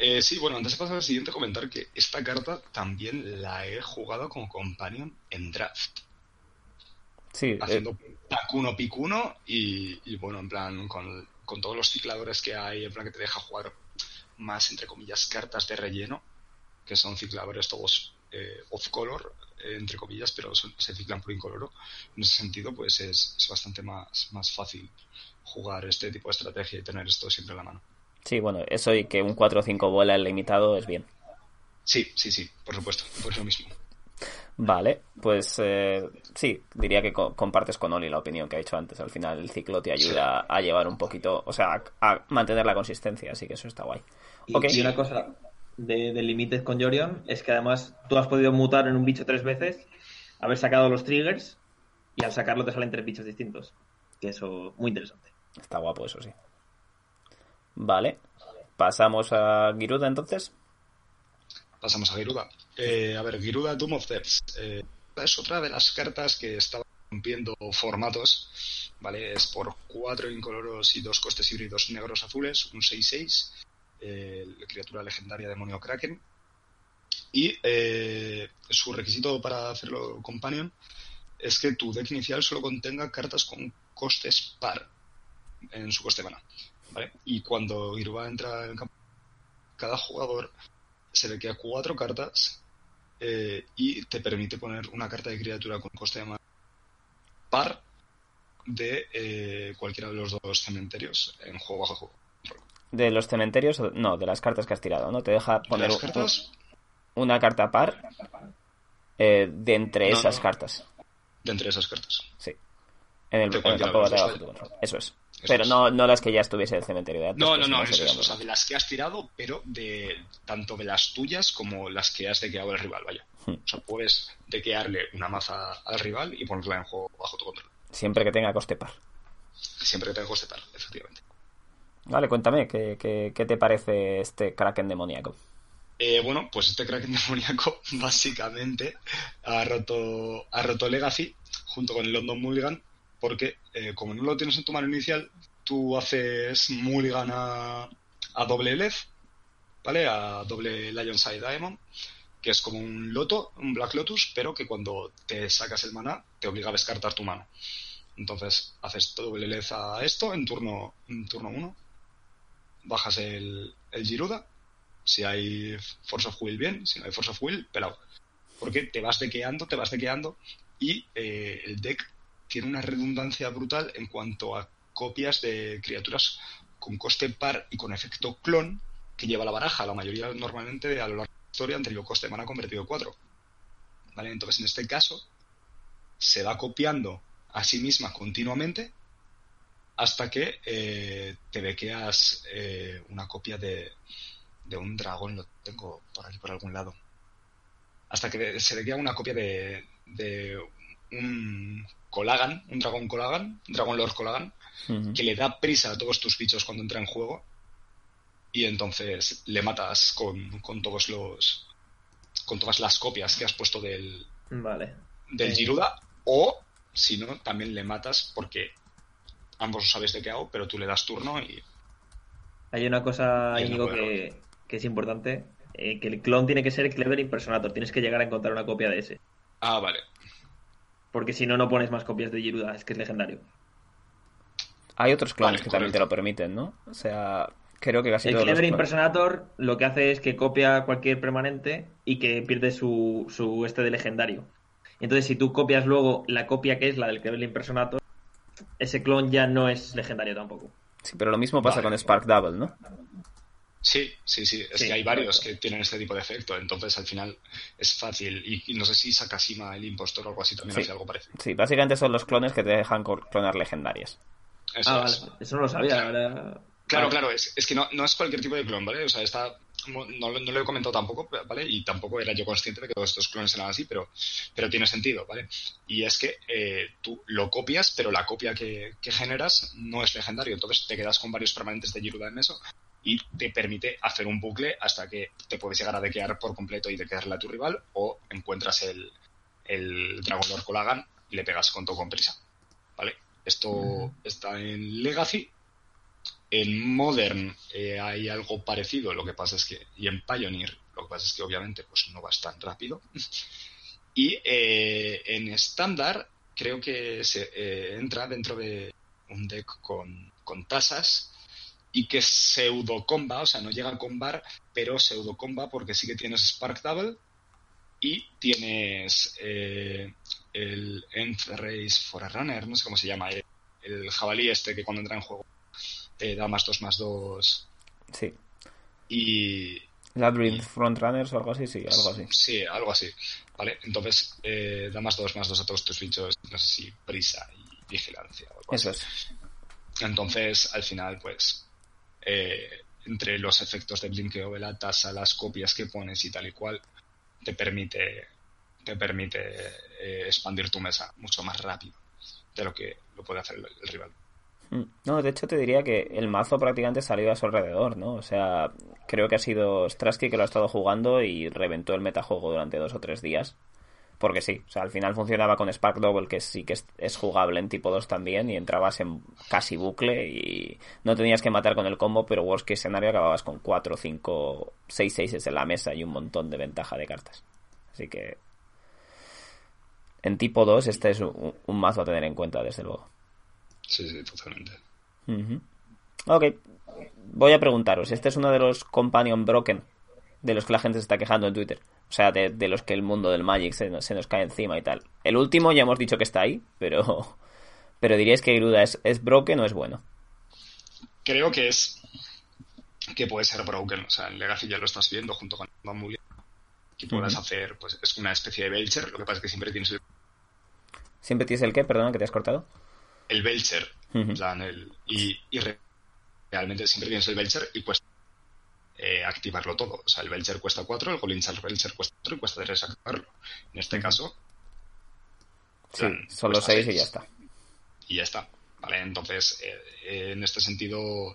S4: Eh, sí, bueno, antes de pasar al siguiente, comentar que esta carta también la he jugado como companion en draft.
S2: Sí.
S4: Haciendo eh... tacuno picuno y, y, bueno, en plan, con, con, todos los cicladores que hay, en plan que te deja jugar más, entre comillas, cartas de relleno, que son cicladores todos eh, off-color, entre comillas, pero son, se ciclan por incoloro. En ese sentido, pues es, es bastante más, más fácil jugar este tipo de estrategia y tener esto siempre en la mano.
S2: Sí, bueno, eso y que un 4 o 5 vuela el limitado es bien.
S4: Sí, sí, sí, por supuesto, por lo mismo.
S2: Vale, pues eh, sí, diría que co compartes con Oli la opinión que ha dicho antes. Al final el ciclo te ayuda sí. a llevar un poquito, o sea, a, a, mantener la consistencia, así que eso está guay.
S3: Y, okay. y una cosa de, de límites con Jorion es que además tú has podido mutar en un bicho tres veces, haber sacado los triggers y al sacarlo te salen tres bichos distintos. Que eso, muy interesante.
S2: Está guapo eso, sí. Vale. Pasamos a Giruda entonces.
S4: Pasamos a Giruda. Eh, a ver, Giruda Doom of Depths. Eh, es otra de las cartas que estaba rompiendo formatos. ¿Vale? Es por cuatro incoloros y dos costes híbridos negros azules, un 6-6. Eh, criatura legendaria demonio Kraken. Y eh, su requisito para hacerlo companion es que tu deck inicial solo contenga cartas con costes par en su coste mana. Y cuando Giruba entra en el campo, cada jugador se le queda cuatro cartas eh, y te permite poner una carta de criatura con coste de mana par de cualquiera de los dos cementerios en juego bajo juego.
S2: De los cementerios, no, de las cartas que has tirado, ¿no? Te deja poner
S4: ¿De las cartas?
S2: una carta par eh, de entre
S4: no,
S2: esas
S4: no.
S2: cartas.
S4: De entre esas cartas.
S2: Sí. En el, en el campo
S4: de
S2: de batalla. Eso es.
S4: Eso
S2: Pero
S4: es.
S2: no, no las que ya estuviese en el cementerio de
S4: No, no, no, eso es. O sea, de las que has tirado, pero de tanto de las tuyas como las que has dequeado al rival, vaya.
S2: Hmm.
S4: O sea, puedes dequearle una maza al rival y ponerla en juego bajo tu control.
S2: Siempre que tenga coste par.
S4: Siempre que tenga coste par, efectivamente.
S2: Vale, cuéntame, ¿qué, qué, qué te parece este Kraken demoníaco?
S4: Eh, bueno, pues este Kraken [LAUGHS] demoníaco básicamente ha roto, ha roto Legacy junto con el London Mulligan porque eh, como no lo tienes en tu mano inicial, tú haces Mulligan a, a doble Lef, ¿vale? A doble Lion's Eye Diamond, que es como un loto, un Black Lotus, pero que cuando te sacas el mana te obliga a descartar tu mano. Entonces haces doble Lef a esto en turno en turno 1, bajas el, el Giruda, si hay Force of Will bien, si no hay Force of Will, pelado. Porque te vas dequeando, te vas dequeando y eh, el deck tiene una redundancia brutal en cuanto a copias de criaturas con coste par y con efecto clon que lleva la baraja. La mayoría normalmente a lo largo de la historia han tenido coste de mana convertido en 4. ¿Vale? Entonces en este caso se va copiando a sí misma continuamente hasta que eh, te bequeas eh, una copia de, de un dragón, lo tengo por aquí por algún lado. Hasta que se bequea una copia de, de un Colagan, un dragón Colagan, un dragón Lord Colagan, uh -huh. que le da prisa a todos tus bichos cuando entra en juego. Y entonces le matas con, con todos los. con todas las copias que has puesto del.
S3: Vale.
S4: del
S3: Eh,
S4: Giruda. O, si no, también le matas porque ambos sabes de qué hago, pero tú le das turno y.
S3: Hay una cosa, Íñigo, que, que es importante. eh, que el clon tiene que ser Clever Impersonator. Tienes que llegar a encontrar una copia de ese.
S4: Ah, vale.
S3: Porque si no, no pones más copias de Giruda. Es que es legendario.
S2: Hay otros clones
S4: Vale,
S2: que también te lo permiten, ¿no? O sea, creo que casi
S3: El
S2: todos
S3: Clever Impersonator lo que hace es que copia cualquier permanente y que pierde su, su este de legendario. Entonces, si tú copias luego la copia que es la del Clever Impersonator, ese clon ya no es legendario tampoco.
S2: Sí, pero lo mismo pasa
S4: Vale.
S2: con Spark Double, ¿no?
S4: Sí, sí, sí. Es
S3: Sí,
S4: que hay varios
S3: correcto.
S4: que tienen este tipo de efecto. Entonces, al final es fácil. Y, y no sé si Sakashima, el impostor o algo así, también
S2: Sí.
S4: hace algo parecido.
S2: Sí, básicamente son los clones que te dejan clonar legendarias.
S4: Eso
S3: ah,
S4: es.
S3: vale. Eso no lo sabía, la verdad.
S4: Claro,
S3: Vale.
S4: claro, es, es que no, no es cualquier tipo de clon, ¿vale? O sea, está no, no, lo he comentado tampoco, ¿vale? Y tampoco era yo consciente de que todos estos clones eran así, pero, pero tiene sentido, ¿vale? Y es que eh, tú lo copias, pero la copia que, generas no es legendario, entonces te quedas con varios permanentes de Giruda en eso y te permite hacer un bucle hasta que te puedes llegar a dequear por completo y dequearle a tu rival o encuentras el, el Dragon Lord Colagan y le pegas con todo con prisa, ¿vale? Esto está en Legacy en Modern eh, hay algo parecido, lo que pasa es que, y en Pioneer, lo que pasa es que obviamente pues no vas tan rápido. [LAUGHS] Y eh, en estándar creo que se eh, entra dentro de un deck con, tasas y que pseudo comba, o sea, no llega a combar, pero pseudo comba porque sí que tienes Spark Double y tienes el End Race Forerunner, no sé cómo se llama, el jabalí este que cuando entra en juego da más 2 más 2.
S2: Sí.
S4: Y.
S2: Labyrinth Frontrunners o algo así, sí, algo así.
S4: Sí, algo así. Vale, entonces eh, da más 2 más 2 a todos tus bichos, no sé si prisa y vigilancia. O algo
S2: Eso
S4: así.
S2: es.
S4: Entonces, al final, pues. Eh, entre los efectos de blinkeo de la tasa, las copias que pones y tal y cual, te permite te permite eh, expandir tu mesa mucho más rápido de lo que lo puede hacer el rival.
S2: Mm. No, de hecho te diría que el mazo prácticamente salió a su alrededor, ¿no? O sea, creo que ha sido Strasky que lo ha estado jugando y reventó el metajuego durante dos o tres días. Porque sí, o sea, al final funcionaba con Spark Double, que sí que es, jugable en tipo 2 también, y entrabas en casi bucle y no tenías que matar con el combo, pero worst case scenario acababas con 4, 5, 6 6 en la mesa y un montón de ventaja de cartas. Así que en tipo 2 este es un mazo a tener en cuenta, desde luego.
S4: Sí, sí, totalmente.
S2: Ok, voy a preguntaros, este es uno de los companion broken de los que la gente se está quejando en Twitter. O sea, de, los que el mundo del Magic se, nos cae encima y tal. El último ya hemos dicho que está ahí, pero, [LAUGHS] pero diríais que Iruda es, es broken o es bueno.
S4: Creo que es que puede ser broken. O sea, en Legacy ya lo estás viendo junto con Bambulia. Que puedas hacer, pues es una especie de Belcher. Lo que pasa es que siempre tienes el...
S2: ¿Siempre tienes el qué? Perdona, que te has cortado
S4: el Belcher. el, y, realmente siempre tienes el Belcher y cuesta eh, activarlo todo. O sea, el Belcher cuesta 4, el Golinchal Belcher cuesta 4 y cuesta 3 activarlo. En este caso.
S2: Sí, solo 6 y ya está.
S4: Y ya está. Vale, entonces, eh, en este sentido,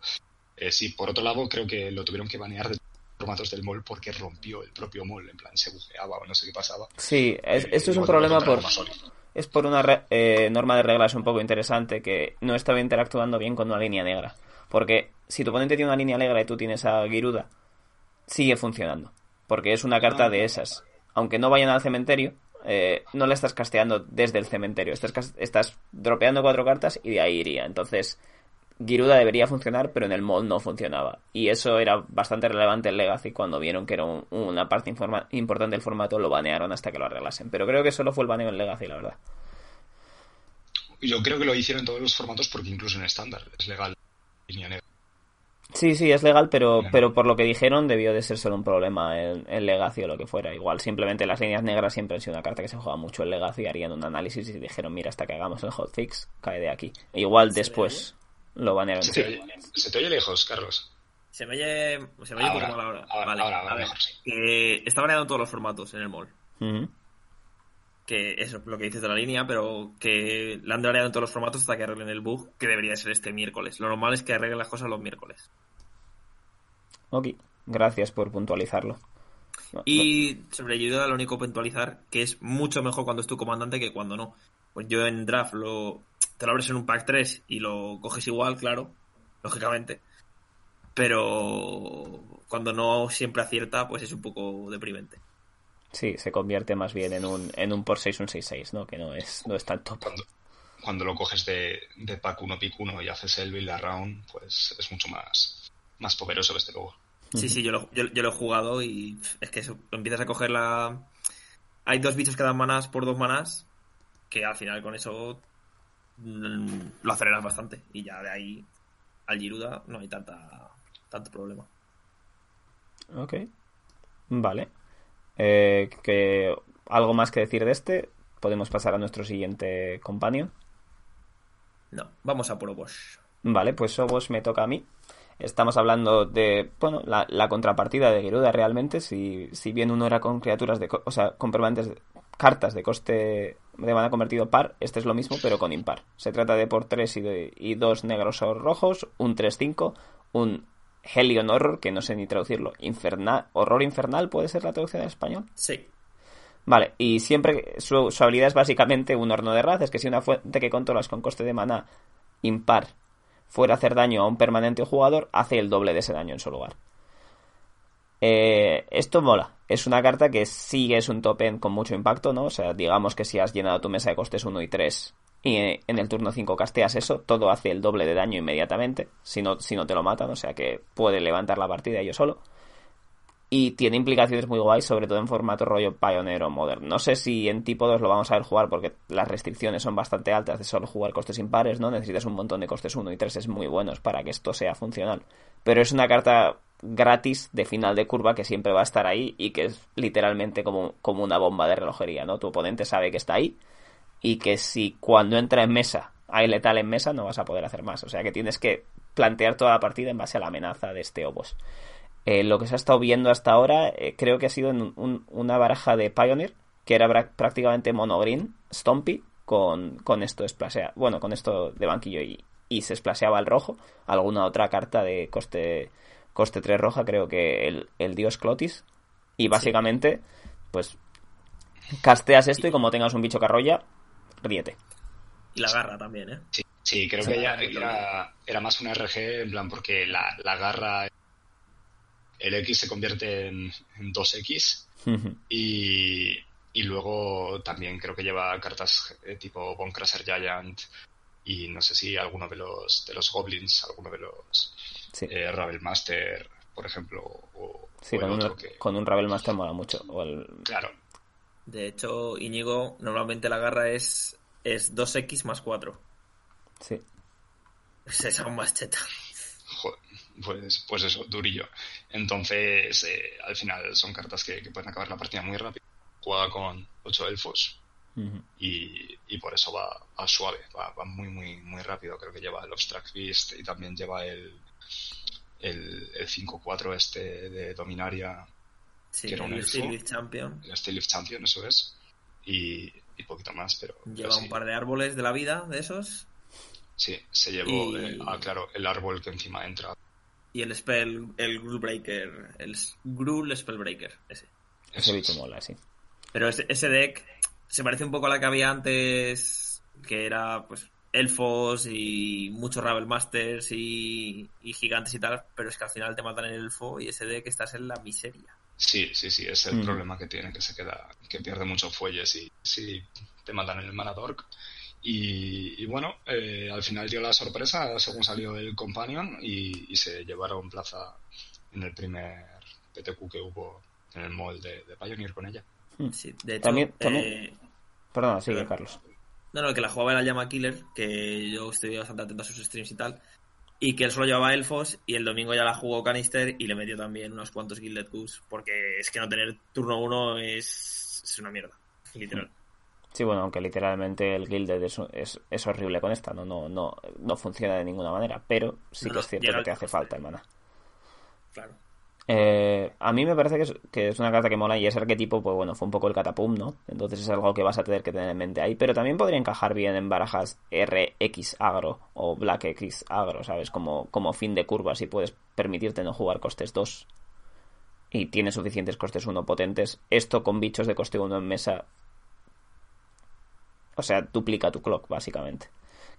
S4: eh, sí, por otro lado, creo que lo tuvieron que banear de formatos del mall porque rompió el propio mall, en plan se bujeaba o no sé qué pasaba.
S2: Sí, esto es un problema por, es por una eh, norma de reglas un poco interesante que no estaba interactuando bien con una línea negra. Porque si tu oponente tiene una línea negra y tú tienes a Giruda, sigue funcionando. Porque es una carta de esas. Aunque no vayan al cementerio, eh, no la estás casteando desde el cementerio. Estás, estás dropeando cuatro cartas y de ahí iría. Entonces, Giruda debería funcionar, pero en el mod no funcionaba. Y eso era bastante relevante en Legacy cuando vieron que era una parte importante del formato, lo banearon hasta que lo arreglasen. Pero creo que solo fue el baneo en Legacy, la verdad.
S4: Yo creo que lo hicieron en todos los formatos porque incluso en estándar es legal.
S2: Sí, sí, es legal, pero, pero por lo que dijeron debió de ser solo un problema en, Legacy o lo que fuera. Igual simplemente las líneas negras siempre han sido una carta que se juega mucho en Legacy, harían un análisis y dijeron, mira, hasta que hagamos el hotfix, cae de aquí. E igual después lo banearon.
S4: ¿Se, te oye, ¿Se te oye lejos, Carlos?
S3: Se me oye, se me oye ahora, mal ahora. vale, ahora, mejor, sí. está baneado en todos los formatos en el mall. Que eso es lo que dices de la línea, pero que la han baneado en todos los formatos hasta que arreglen el bug, que debería ser este miércoles. Lo normal es que arreglen las cosas los miércoles.
S2: Ok, gracias por puntualizarlo.
S3: Y sobre ayuda, lo único puntualizar que es mucho mejor cuando es tu comandante que cuando no. Pues yo en draft lo, te lo abres en un pack 3 y lo coges igual, claro, lógicamente. Pero cuando no siempre acierta, pues es un poco deprimente.
S2: Sí, se convierte más bien en un, en un por 6 un 6-6, ¿no? Que no es, no es tan top.
S4: Cuando, cuando lo coges de, de pack 1 pick 1 y haces el build around, pues es mucho más, más poderoso este luego.
S3: Sí, sí, yo lo, yo, lo he jugado y es que eso, empiezas a coger la... Hay dos bichos que dan manas por dos manas, que al final con eso lo aceleras bastante. Y ya de ahí al Giruda no hay tanta, tanto problema.
S2: Ok. Vale. Eh, que, ¿Algo más que decir de este? ¿Podemos pasar a nuestro siguiente companion?
S3: No, vamos a por Obos.
S2: Vale, pues Obos me toca a mí. Estamos hablando de, bueno, la, la contrapartida de Geruda realmente, si, si bien uno era con criaturas de, o sea, con permanentes, de- cartas de coste de mana convertido par, este es lo mismo pero con impar. Se trata de por 3 y, de- y dos negros o rojos, un 3-5, un Helion Horror, que no sé ni traducirlo, infernal, horror infernal puede ser la traducción en español.
S3: Sí.
S2: Vale, y siempre su, su habilidad es básicamente un horno de raz, es que si una fuente que controlas con coste de mana impar fuera a hacer daño a un permanente o jugador, hace el doble de ese daño en su lugar. Eh, esto mola. Es una carta que sí es un top end con mucho impacto, ¿no? O sea, digamos que si has llenado tu mesa de costes 1 y 3 y en el turno 5 casteas eso, todo hace el doble de daño inmediatamente, si no, si no te lo matan, o sea que puede levantar la partida yo solo. Y tiene implicaciones muy guays, sobre todo en formato rollo Pioneer o Modern. No sé si en tipo 2 lo vamos a ver jugar porque las restricciones son bastante altas de solo jugar costes impares, ¿no? Necesitas un montón de costes 1 y 3 es muy buenos para que esto sea funcional. Pero es una carta gratis de final de curva que siempre va a estar ahí y que es literalmente como, como una bomba de relojería, ¿no? Tu oponente sabe que está ahí y que si cuando entra en mesa hay letal en mesa no vas a poder hacer más. O sea que tienes que plantear toda la partida en base a la amenaza de este Obos. Eh, lo que se ha estado viendo hasta ahora eh, creo que ha sido en un- una baraja de Pioneer que era prácticamente monogreen, Stompy, con, con esto bueno, con esto de banquillo y, y se splasheaba el rojo. Alguna otra carta de coste, coste 3 roja, creo que el, el dios Clotis. Y básicamente, pues casteas esto y como tengas un bicho que arrolla, ríete.
S3: Y la garra también, ¿eh?
S4: Sí, sí, creo
S3: Sí,
S4: que ya era, era más una RG, en plan, porque la, la garra, el X se convierte en, en 2X y, y luego también creo que lleva cartas eh, tipo Bonecrusher Giant y no sé si alguno de los, de los Goblins, alguno de los
S2: sí,
S4: eh, Ravel Master, por ejemplo, o,
S2: sí
S4: o
S2: con, un,
S4: que...
S2: con un Ravel Master mola mucho. O el,
S4: Claro,
S3: De hecho, Íñigo, normalmente la garra es, es 2x más 4.
S2: sí.
S3: Es esa aún más cheta.
S4: Joder, pues, pues eso, durillo. Entonces, eh, al final son cartas que, que pueden acabar la partida muy rápido. Juega con 8 elfos y, y por eso va, va suave, va, va muy, muy, muy rápido. Creo que lleva el Obstract Beast y también lleva el, el, el 5-4 este de Dominaria,
S3: Sí,
S4: Que era un
S3: el
S4: elfo.
S3: Steel Leaf Champion.
S4: el Steel Leaf Champion, eso es. Y, y poquito más, pero. pero
S3: Lleva
S4: sí,
S3: un par de árboles de la vida de esos.
S4: Sí, se llevó,
S3: Y-
S4: eh, ah, claro, el árbol que encima entra.
S3: Y el spell, el Gruul Breaker. El Gruul Spellbreaker. Ese.
S2: Ese bicho mola, sí.
S3: Pero ese, ese deck se parece un poco a la que había antes, que era pues elfos y muchos Ravel Masters y, y gigantes y tal, pero es que al final te matan el elfo y ese deck estás en la miseria.
S4: Sí, sí, sí, es el
S2: Mm.
S4: problema que tiene, que se queda, que pierde muchos fuelles y si te matan en el Manadork. Y, y bueno, eh, al final dio la sorpresa según salió el Companion y, y se llevaron plaza en el primer PTQ que hubo en el mall de, de Pioneer con ella.
S3: Sí, de hecho,
S2: También- también-
S3: eh,
S2: Perdona, sigue. Carlos.
S3: No, no, el que la jugaba era Llama Killer, que yo estoy bastante atento a sus streams y tal. Y que él solo llevaba elfos y el domingo ya la jugó Canister y le metió también unos cuantos Gilded Goose, porque es que no tener turno uno es, es una mierda, literal.
S2: Sí, bueno, aunque literalmente el Gilded es, es, es horrible con esta, ¿no? No, no, no funciona de ninguna manera, pero sí
S3: No,
S2: que es cierto que te hace falta el mana.
S3: Claro.
S2: Eh, a mí me parece que es, que es una carta que mola y ese arquetipo, pues bueno, fue un poco el catapum, ¿no? Entonces es algo que vas a tener que tener en mente ahí, pero también podría encajar bien en barajas RX agro o Black X agro, ¿sabes? Como, como fin de curva, si puedes permitirte no jugar costes 2 y tienes suficientes costes 1 potentes, esto con bichos de coste 1 en mesa, o sea, duplica tu clock, básicamente.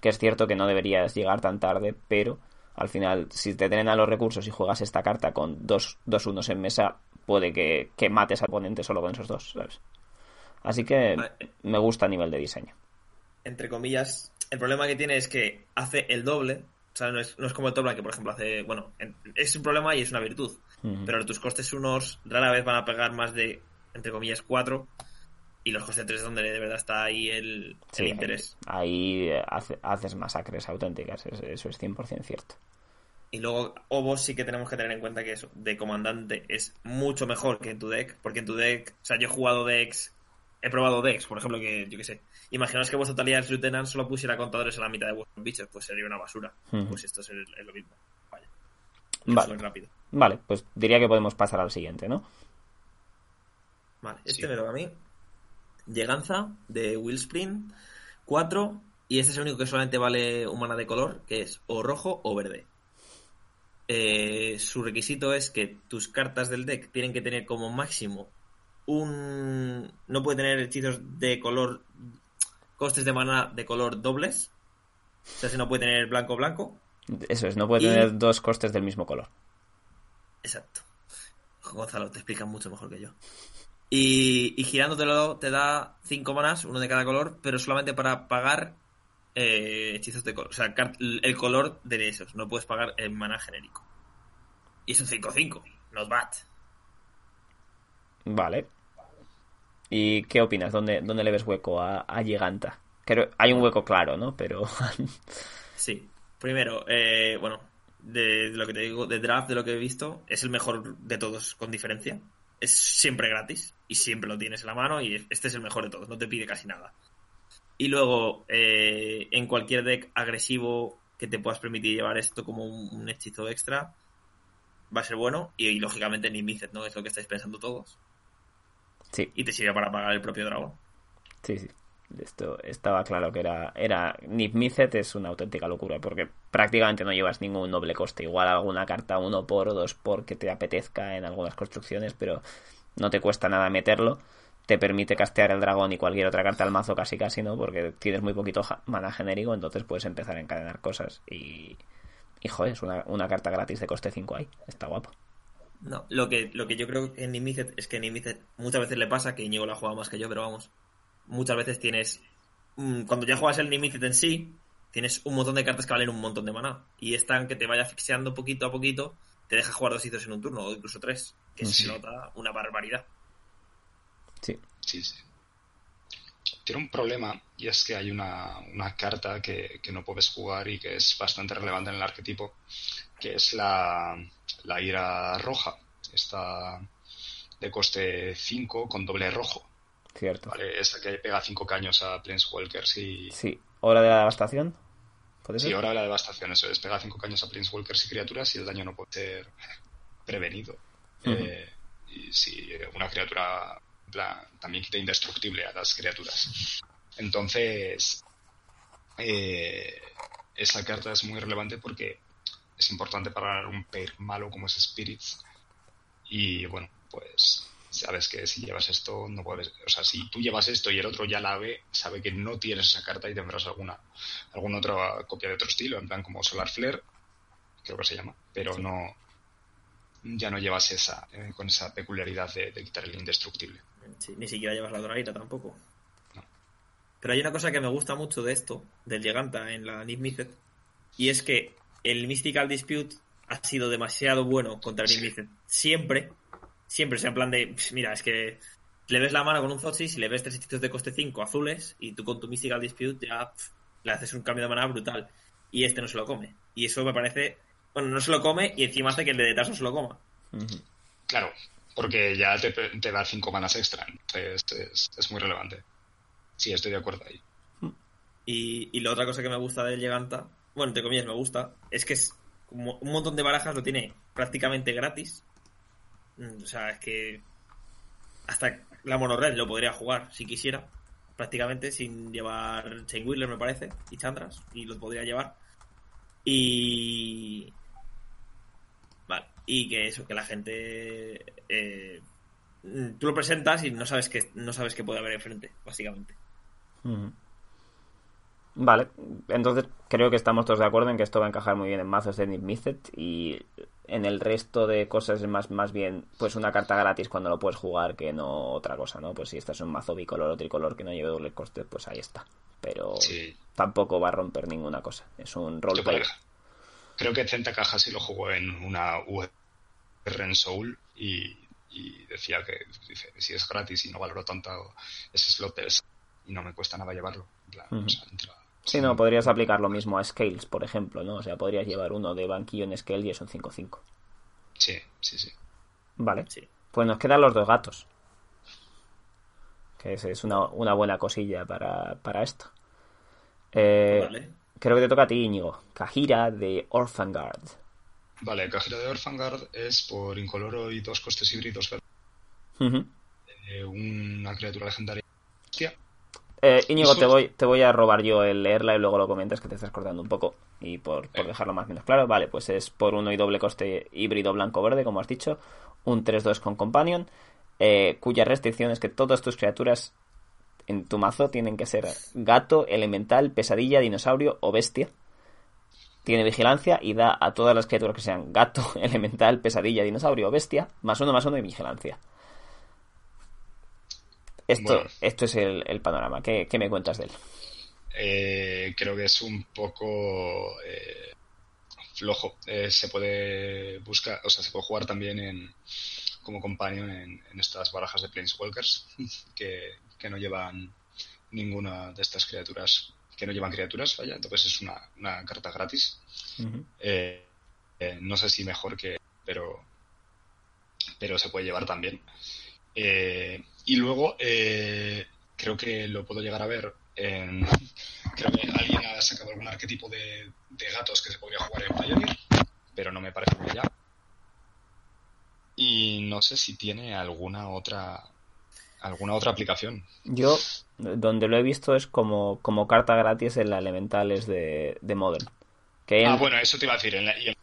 S2: Que es cierto que no deberías llegar tan tarde, pero al final, si te tienen a los recursos y juegas esta carta con dos, dos unos en mesa, puede que, que mates al oponente solo con esos dos, ¿sabes? Así que me gusta a nivel de diseño.
S3: Entre comillas, el problema que tiene es que hace el doble. O sea, no es, no es como el Toblan que, por ejemplo, hace. Bueno, en- es un problema y es una virtud. Pero tus costes unos rara vez van a pegar más de, entre comillas, 4. Y los costes 3 es donde de verdad está ahí el,
S2: Sí,
S3: el interés.
S2: Ahí hace- haces masacres auténticas, es- eso es 100% cierto.
S3: Y luego, Obos sí que tenemos que tener en cuenta que eso, de comandante, es mucho mejor que en tu deck. Porque en tu deck, o sea, yo he jugado decks, he probado decks, por ejemplo, que yo qué sé. Imaginaos que vuestro Talias Lieutenant solo pusiera contadores a la mitad de vuestros bichos, pues sería una basura. Pues esto es, el- es lo mismo. Vaya.
S2: Vale.
S3: Vale. rápido.
S2: Vale, pues diría que podemos pasar al siguiente, ¿no?
S3: Vale,
S4: Sí.
S3: este me toca a mí. Lleganza de Willspring 4 y este es el único que solamente vale un mana de color, que es o rojo o verde. Eh, su requisito es que tus cartas del deck tienen que tener como máximo un... No puede tener hechizos de color... Costes de mana de color dobles. O sea, si no puede tener blanco-blanco.
S2: Eso es, no puede
S3: Y-
S2: tener dos costes del mismo color.
S3: Exacto. Gonzalo, te explica mucho mejor que yo. Y, y girándotelo te da 5 manas, uno de cada color, pero solamente para pagar eh, hechizos de color. O sea, el color de esos. No puedes pagar el mana genérico. Y es un 5-5. Not bad.
S2: Vale. ¿Y qué opinas? ¿Dónde, dónde le ves hueco a, a Giganta? Creo, hay un hueco claro, ¿no? Pero [LAUGHS]
S3: Sí. Primero, eh, bueno, de, de lo que te digo, de draft, de lo que he visto, es el mejor de todos, con diferencia. Es siempre gratis y siempre lo tienes en la mano y este es el mejor de todos, no te pide casi nada. Y luego, eh, en cualquier deck agresivo que te puedas permitir llevar esto como un, un hechizo extra, va a ser bueno. Y, y, lógicamente ni Mizet, ¿no? Es lo que estáis pensando todos.
S2: sí,
S3: Y te sirve para pagar el propio dragón.
S2: sí, sí. Esto estaba claro que era, era Nip Mizet es una auténtica locura porque prácticamente no llevas ningún doble coste. Igual alguna carta uno por o dos por que te apetezca en algunas construcciones, pero no te cuesta nada meterlo. Te permite castear el dragón y cualquier otra carta al mazo casi casi, ¿no? Porque tienes muy poquito mana genérico, entonces puedes empezar a encadenar cosas y... Y joder, es una, una carta gratis de coste 5 ahí. Está guapo.
S3: No, lo que, lo que yo creo en Nimicet es que en Nimicet muchas veces le pasa, que Íñigo la juega más que yo, pero vamos, muchas veces tienes, mm, cuando ya juegas el Nimicet en sí, tienes un montón de cartas que valen un montón de maná. Y esta, aunque te vaya asfixiando poquito a poquito, te deja jugar dos hitos en un turno, o incluso tres, que
S4: Sí.
S3: se nota una barbaridad.
S2: Sí.
S4: Sí, sí. Tiene un problema y es que hay una, una carta que, que no puedes jugar y que es bastante relevante en el arquetipo, que es la, la ira roja. Esta de coste 5 con doble rojo.
S2: Cierto.
S4: ¿vale? Esta que pega 5 caños a Planeswalkers y...
S2: Sí. ¿Hora de la devastación? ¿Puede ser?
S4: Sí, ahora la devastación, eso es. Pega 5 caños a Planeswalkers y criaturas y el daño no puede ser prevenido. Eh, y si una criatura plan, también quita indestructible a las criaturas. Entonces, eh, esa carta es muy relevante porque es importante para un pair malo como es Spirits. Y bueno, pues sabes que si llevas esto, no puedes. O sea, si tú llevas esto y el otro ya la ve, sabe que no tienes esa carta y tendrás alguna, alguna otra copia de otro estilo, en plan como Solar Flare, creo que se llama, pero no. Ya no llevas esa, eh, con esa peculiaridad de, de quitar el indestructible.
S3: Sí, ni siquiera llevas la doradita tampoco.
S4: No.
S3: Pero hay una cosa que me gusta mucho de esto, del Giganta en la Mizet, y es que el Mystical Dispute ha sido demasiado bueno contra el Mizet. Siempre, siempre, sea, en plan de, mira, es que le ves la mano con un Zoxis y le ves tres hechizos de coste 5 azules, y tú con tu Mystical Dispute ya pff, le haces un cambio de mana brutal. Y este no se lo come. Y eso me parece. Bueno, no se lo come y encima hace que el de detrás no se lo coma.
S4: Claro, porque ya te, te da cinco manas extra, entonces es, es muy relevante. Sí, estoy de acuerdo ahí.
S3: Y, y la otra cosa que me gusta del Giganta, bueno, entre comillas me gusta, es que es como un montón de barajas lo tiene prácticamente gratis. Mm, O sea, es que hasta la monored lo podría jugar si quisiera, prácticamente sin llevar Chain Wheeler, me parece, y Chandras, y lo podría llevar. Y. Vale, y que eso, que la gente. eh, tú lo presentas y no sabes que no sabes qué puede haber enfrente, básicamente.
S2: Vale, entonces creo que estamos todos de acuerdo en que esto va a encajar muy bien en mazos de Nip Mizet y en el resto de cosas es más, más bien pues una carta gratis cuando lo puedes jugar que no otra cosa, ¿no? Pues si estás en un mazo bicolor o tricolor que no lleve doble coste, pues ahí está. Pero
S4: Sí.
S2: tampoco va a romper ninguna cosa. Es un roleplay.
S4: creo- que Centa Caja sí lo jugó en una UR en Soul y, y decía que dice, si es gratis y no valoro tanto ese slot del s- y no me cuesta nada llevarlo. En plan,
S2: Ujú.
S4: o sea, entra-
S2: Sí, no, podrías aplicar lo mismo a Scales, por ejemplo, ¿no? O sea, podrías llevar uno de banquillo en Scale y es un 5-5.
S4: sí, sí, sí.
S2: Vale.
S3: Sí.
S2: Pues nos quedan los dos gatos. Que es, es una, una buena cosilla para, para esto. Eh,
S3: Vale.
S2: Creo que te toca a ti, Íñigo. Kajira de Orphan Guard.
S4: Vale, cajera de Orfangard es por incoloro y dos costes híbridos. Eh, una criatura legendaria. Hostia.
S2: Eh, Íñigo, te voy, te voy a robar yo el leerla y luego lo comentas que te estás cortando un poco. Y por, por dejarlo más o menos claro, vale, pues es por uno y doble coste híbrido blanco-verde, como has dicho. Un 3-2 con Companion, eh, cuya restricción es que todas tus criaturas en tu mazo tienen que ser gato, elemental, pesadilla, dinosaurio o bestia. Tiene vigilancia y da a todas las criaturas que sean gato, [LAUGHS] elemental, pesadilla, dinosaurio o bestia, más uno, más uno y vigilancia. Esto,
S4: Bueno.
S2: esto es el, el panorama. ¿Qué, qué me cuentas de él?
S4: Eh, creo que es un poco eh, flojo. Eh, se puede buscar, o sea, se puede jugar también en, como companion en, en estas barajas de Planeswalkers [LAUGHS] que, que no llevan ninguna de estas criaturas, que no llevan criaturas, vaya, entonces es una, una carta gratis. Eh, eh, no sé si mejor que, pero, pero se puede llevar también. Eh, y luego eh, creo que lo puedo llegar a ver en, creo que alguien ha sacado algún arquetipo de, de gatos que se podría jugar en Pioneer, pero no me parece que ya. Y no sé si tiene alguna otra alguna otra aplicación.
S2: Yo, donde lo he visto es como, como carta gratis en la Elementales de, de Modern. Que
S4: Ah, bueno, eso te iba a decir. En la- y en-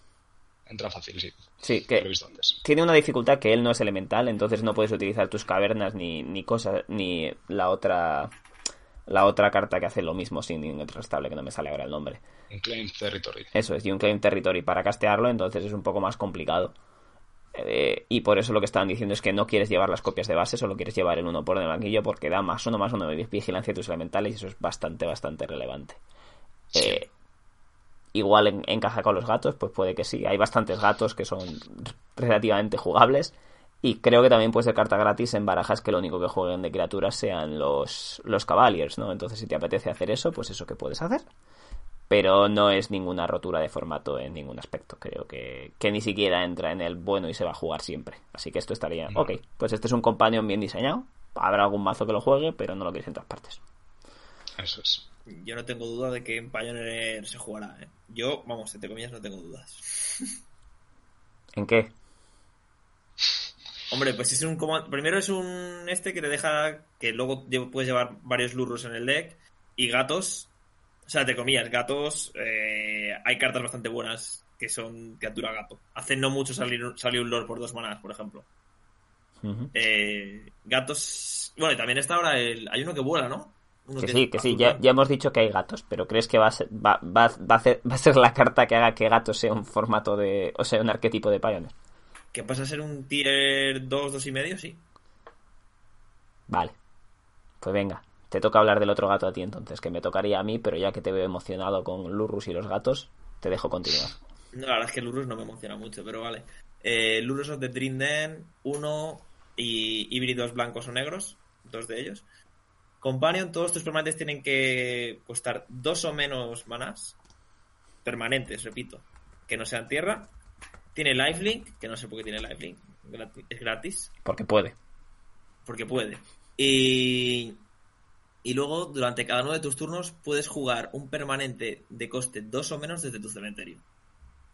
S4: entra fácil, sí.
S2: sí,
S4: Lo he
S2: que
S4: visto antes.
S2: tiene una dificultad que él no es elemental, entonces no puedes utilizar tus cavernas ni, ni cosas, ni la otra la otra carta que hace lo mismo sin ningún restable, que no me sale ahora el nombre.
S4: Un claim territory.
S2: Eso es, y un claim territory para castearlo, entonces es un poco más complicado. Eh, y por eso lo que estaban diciendo es que no quieres llevar las copias de base, solo quieres llevar el uno por el banquillo porque da más uno más uno de vigilancia a tus elementales y eso es bastante, bastante relevante. Eh, igual en- encaja con los gatos, pues puede que sí. Hay bastantes gatos que son relativamente jugables. Y creo que también puede ser carta gratis en barajas que lo único que jueguen de criaturas sean los, los Cavaliers, ¿no? Entonces, si te apetece hacer eso, pues eso que puedes hacer. Pero no es ninguna rotura de formato en ningún aspecto. Creo que, que ni siquiera entra en el bueno y se va a jugar siempre. Así que esto estaría. Ok, pues este es un companion bien diseñado. Habrá algún mazo que lo juegue, pero no lo quieres en todas partes.
S4: Eso es.
S3: Yo no tengo duda de que en Pioneer se jugará. ¿eh? Yo, vamos, entre comillas, no tengo dudas. [LAUGHS]
S2: ¿En qué?
S3: Hombre, pues es un comando. Primero es un este que te deja que luego puedes llevar varios lurros en el deck y gatos. O sea, te comillas, gatos. eh, hay cartas bastante buenas que son criatura gato. Hace no mucho salir, salió un lord por dos manas, por ejemplo. Eh, gatos. Bueno, y también está ahora el. Hay uno que vuela, ¿no? Uno
S2: Que sí, que sí, ya, ya hemos dicho que hay gatos, pero ¿crees que va a, ser, va, va, va a hacer- va a ser la carta que haga que gato sea un formato de. o sea, un arquetipo de Pioneer?
S3: Que pasa a ser un tier 2, 2 y medio, sí.
S2: Vale. Pues venga, te toca hablar del otro gato a ti entonces, que me tocaría a mí, pero ya que te veo emocionado con Lurrus y los gatos, te dejo continuar.
S3: No, la verdad es que Lurus no me emociona mucho, pero vale. Eh, Lurus of the Dream Den, uno y híbridos blancos o negros, dos de ellos. Companion, todos tus permanentes tienen que costar dos o menos manás. Permanentes, repito. Que no sean tierra. Tiene lifelink, que no sé por qué tiene lifelink. Es gratis,
S2: Porque puede.
S3: porque puede. Y, y luego, durante cada uno de tus turnos, puedes jugar un permanente de coste dos o menos desde tu cementerio.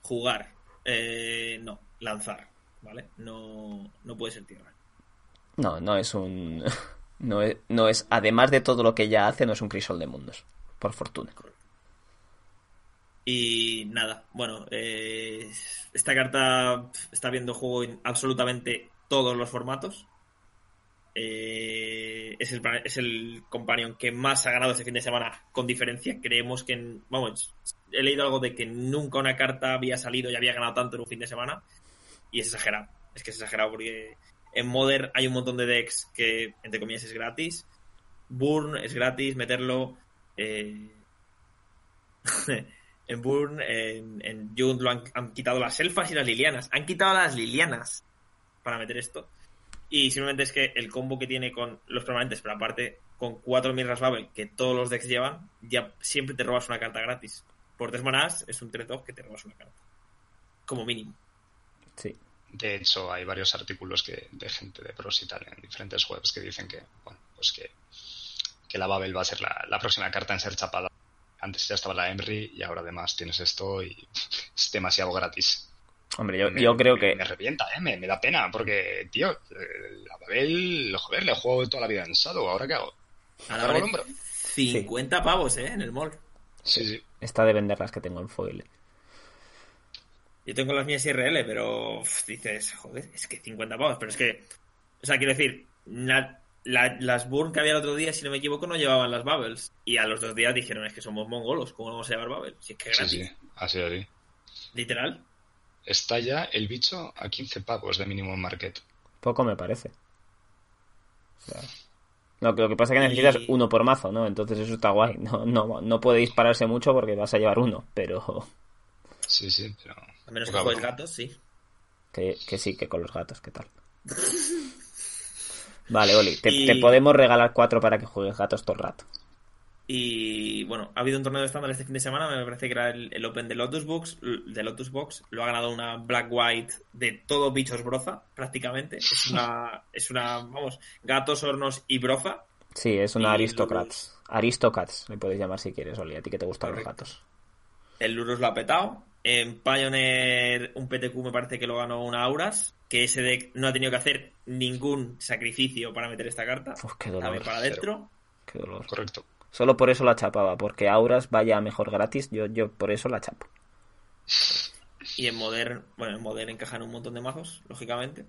S3: Jugar. Eh, no, lanzar. ¿Vale? No, no puede ser tierra.
S2: No, no es un. [LAUGHS] No es, no es. Además de todo lo que ya hace, no es un crisol de mundos. Por fortuna.
S3: Y nada, bueno, eh, esta carta está viendo juego en absolutamente todos los formatos. Eh, es, el, es el companion que más ha ganado este fin de semana con diferencia. Creemos que, vamos, he leído algo de que nunca una carta había salido y había ganado tanto en un fin de semana. Y es exagerado. Es que es exagerado porque en Modern hay un montón de decks que, entre comillas, es gratis. Burn es gratis, meterlo. Eh... [LAUGHS] en Burn, en, en Jund lo han, quitado las elfas y las lilianas. Han quitado las lilianas para meter esto. Y simplemente es que el combo que tiene con los permanentes, pero aparte con cuatro Mirrors Babel que todos los decks llevan, ya siempre te robas una carta gratis. Por tres manás es un 3 que te robas una carta. Como mínimo.
S2: Sí.
S4: De hecho, hay varios artículos que, de gente de pros y tal en diferentes webs que dicen que, bueno, pues que, que la Babel va a ser la, la próxima carta en ser chapada. Antes ya estaba la Emery y ahora además tienes esto y [LAUGHS] es demasiado gratis.
S2: Hombre, yo,
S4: me-
S2: yo creo
S4: me-
S2: que...
S4: Me revienta, ¿eh? Me, me da pena, porque, tío, eh, a Babel, joder, le he jugado toda la vida en Shadow, ¿ahora qué hago? ¿Me
S3: Ahora vale
S4: hombro?
S3: 50 pavos, ¿eh? En el mall.
S4: Sí, sí.
S2: Está de vender las que tengo en foil.
S3: Yo tengo las mías IRL, pero uf, dices, joder, es que 50 pavos, pero es que, o sea, quiero decir, na- la- las Burn que había el otro día, si no me equivoco, no llevaban las Bubbles. Y a los dos días dijeron, es que somos mongolos, ¿cómo vamos a llevar Bubble? Si es que
S4: Sí,
S3: gratis,
S4: sí, así, así.
S3: literal.
S4: Está ya el bicho a 15 pavos de minimum market.
S2: Poco me parece. O sea, lo, que- lo que pasa es que necesitas
S3: Y-
S2: uno por mazo, ¿no? Entonces eso está guay. No, no, no puede dispararse mucho porque vas a llevar uno, pero
S4: Sí, sí, pero...
S3: A menos que juegues gatos, sí.
S2: que, que sí, que con los gatos, ¿qué tal? [LAUGHS] Vale, Oli, te,
S3: Y-
S2: te podemos regalar cuatro para que juegues gatos todo el rato.
S3: Y bueno, ha habido un torneo de estándar este fin de semana, me parece que era el, el Open de Lotus Box, de Lotus Box, lo ha ganado una Black White de todo bichos broza, prácticamente. Es una, [LAUGHS] es una, vamos, gatos, hornos y broza.
S2: Sí, es una aristocrats. Aristocrats, le puedes llamar si quieres, Oli, a ti que te gustan
S3: Correcto.
S2: los gatos.
S3: El Lurus lo ha petado. En Pioneer, un PTQ me parece que lo ganó una Auras, que ese deck no ha tenido que hacer ningún sacrificio para meter esta carta.
S2: Uf, qué
S3: Dame
S2: dolor,
S3: para adentro.
S2: qué dolor.
S4: Correcto.
S2: Solo por eso la chapaba, porque Auras vaya mejor gratis, yo, yo por eso la chapo.
S3: Y en Modern, bueno, en Modern encajan un montón de mazos, lógicamente.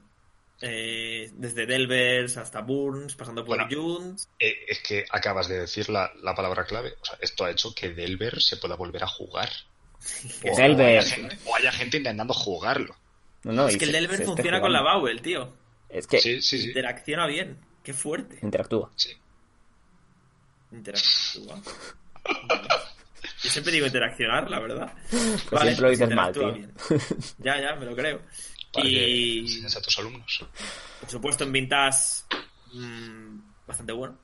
S3: Eh, desde Delvers hasta Burns, pasando por
S4: Bueno.
S3: Junes.
S4: Eh, es que acabas de decir la, la palabra clave. O sea, esto ha hecho que Delver se pueda volver a jugar. O,
S2: Delver.
S4: haya gente, o haya gente intentando jugarlo.
S2: No, no,
S3: es que el Delver
S2: se
S3: funciona con la. Bowel, tío.
S2: Es que
S4: Sí, sí, sí.
S3: Interacciona bien. Qué fuerte.
S2: interactúa.
S4: sí.
S3: Interactúa. Yo siempre digo interaccionar, la verdad.
S2: Pues siempre lo dices mal, tío.
S3: bien. Ya, ya, me lo creo.
S4: Para
S3: Y
S4: enseñes a tus alumnos.
S3: por supuesto en Vintage mm, bastante bueno.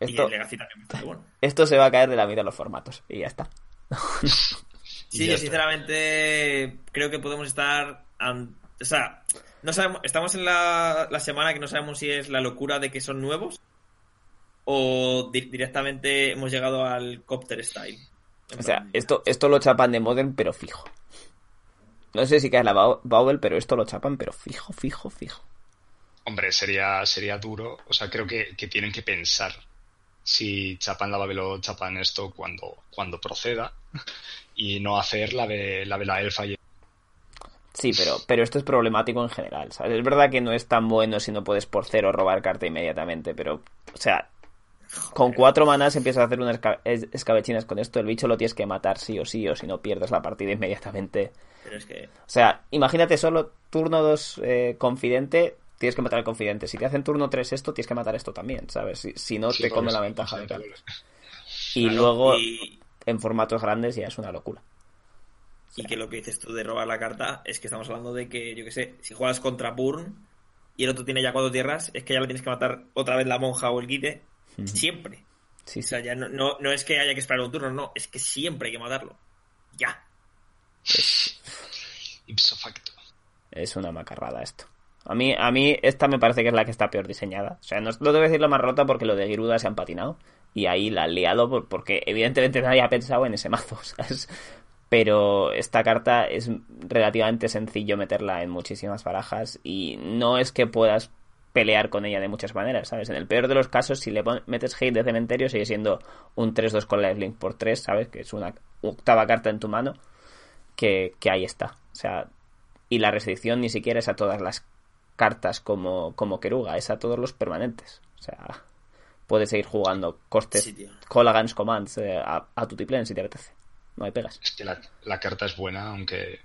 S3: Y
S2: Esto,
S3: en Legacy también bastante bueno.
S2: esto se va a caer de la de los formatos. Y ya está. [LAUGHS]
S3: Sí, yo sinceramente creo que podemos estar. an- O sea, no sabemos, estamos en la, la semana que no sabemos si es la locura de que son nuevos o di- directamente hemos llegado al copter style.
S2: O sea, esto, esto lo chapan de Modern, pero fijo. No sé si cae la Bow- Bowel, pero esto lo chapan, pero fijo, fijo, fijo.
S4: Hombre, sería, sería duro. O sea, creo que, que tienen que pensar si chapan la Babel o chapan esto cuando, cuando proceda [LAUGHS] y no hacer la de la, de la elfa y
S2: Sí, pero, pero esto es problemático en general, ¿sabes? Es verdad que no es tan bueno si no puedes por cero robar carta inmediatamente, pero, o sea, con cuatro manas empiezas a hacer unas esca- es- escabechinas con esto, el bicho lo tienes que matar sí o sí, o si no pierdes la partida inmediatamente.
S3: Pero es que.
S2: O sea, imagínate solo turno 2 confidente, tienes que matar al confidente. Si te hacen turno 3 esto, tienes que matar esto también, ¿sabes? Si, si no,
S4: Sí,
S2: te come la ventaja de
S4: vuelves.
S2: Y
S3: claro,
S2: luego,
S3: y-
S2: en formatos grandes ya es una locura.
S3: Y que lo que dices tú de robar la carta es que estamos hablando de que, yo que sé, si juegas contra Burn y el otro tiene ya cuatro tierras, es que ya le tienes que matar otra vez la monja o el guide siempre.
S2: Sí,
S3: O sea, ya no, no, no es que haya que esperar un turno, no, es que siempre hay que matarlo. Ya.
S4: Ipso facto.
S2: Es una macarrada esto. A mí, a mí esta me parece que es la que está peor diseñada. O sea, no, no te voy a decir la más rota porque lo de Giruda se han patinado. Y ahí la han liado por- porque evidentemente nadie ha pensado en ese mazo, [LAUGHS] ¿sabes? Pero esta carta es relativamente sencillo meterla en muchísimas barajas y no es que puedas pelear con ella de muchas maneras, ¿sabes? En el peor de los casos, si le metes hate de cementerio, sigue siendo un 3-2 con lifelink por 3, ¿sabes? Que es una octava carta en tu mano que, que ahí está. O sea, y la restricción ni siquiera es a todas las cartas como, como Keruga, es a todos los permanentes. O sea, puedes seguir jugando costes
S3: Sí.
S2: Colagans Commands eh, a, a tu tiplén si te apetece. No hay pegas.
S4: Es que la, la carta es buena aunque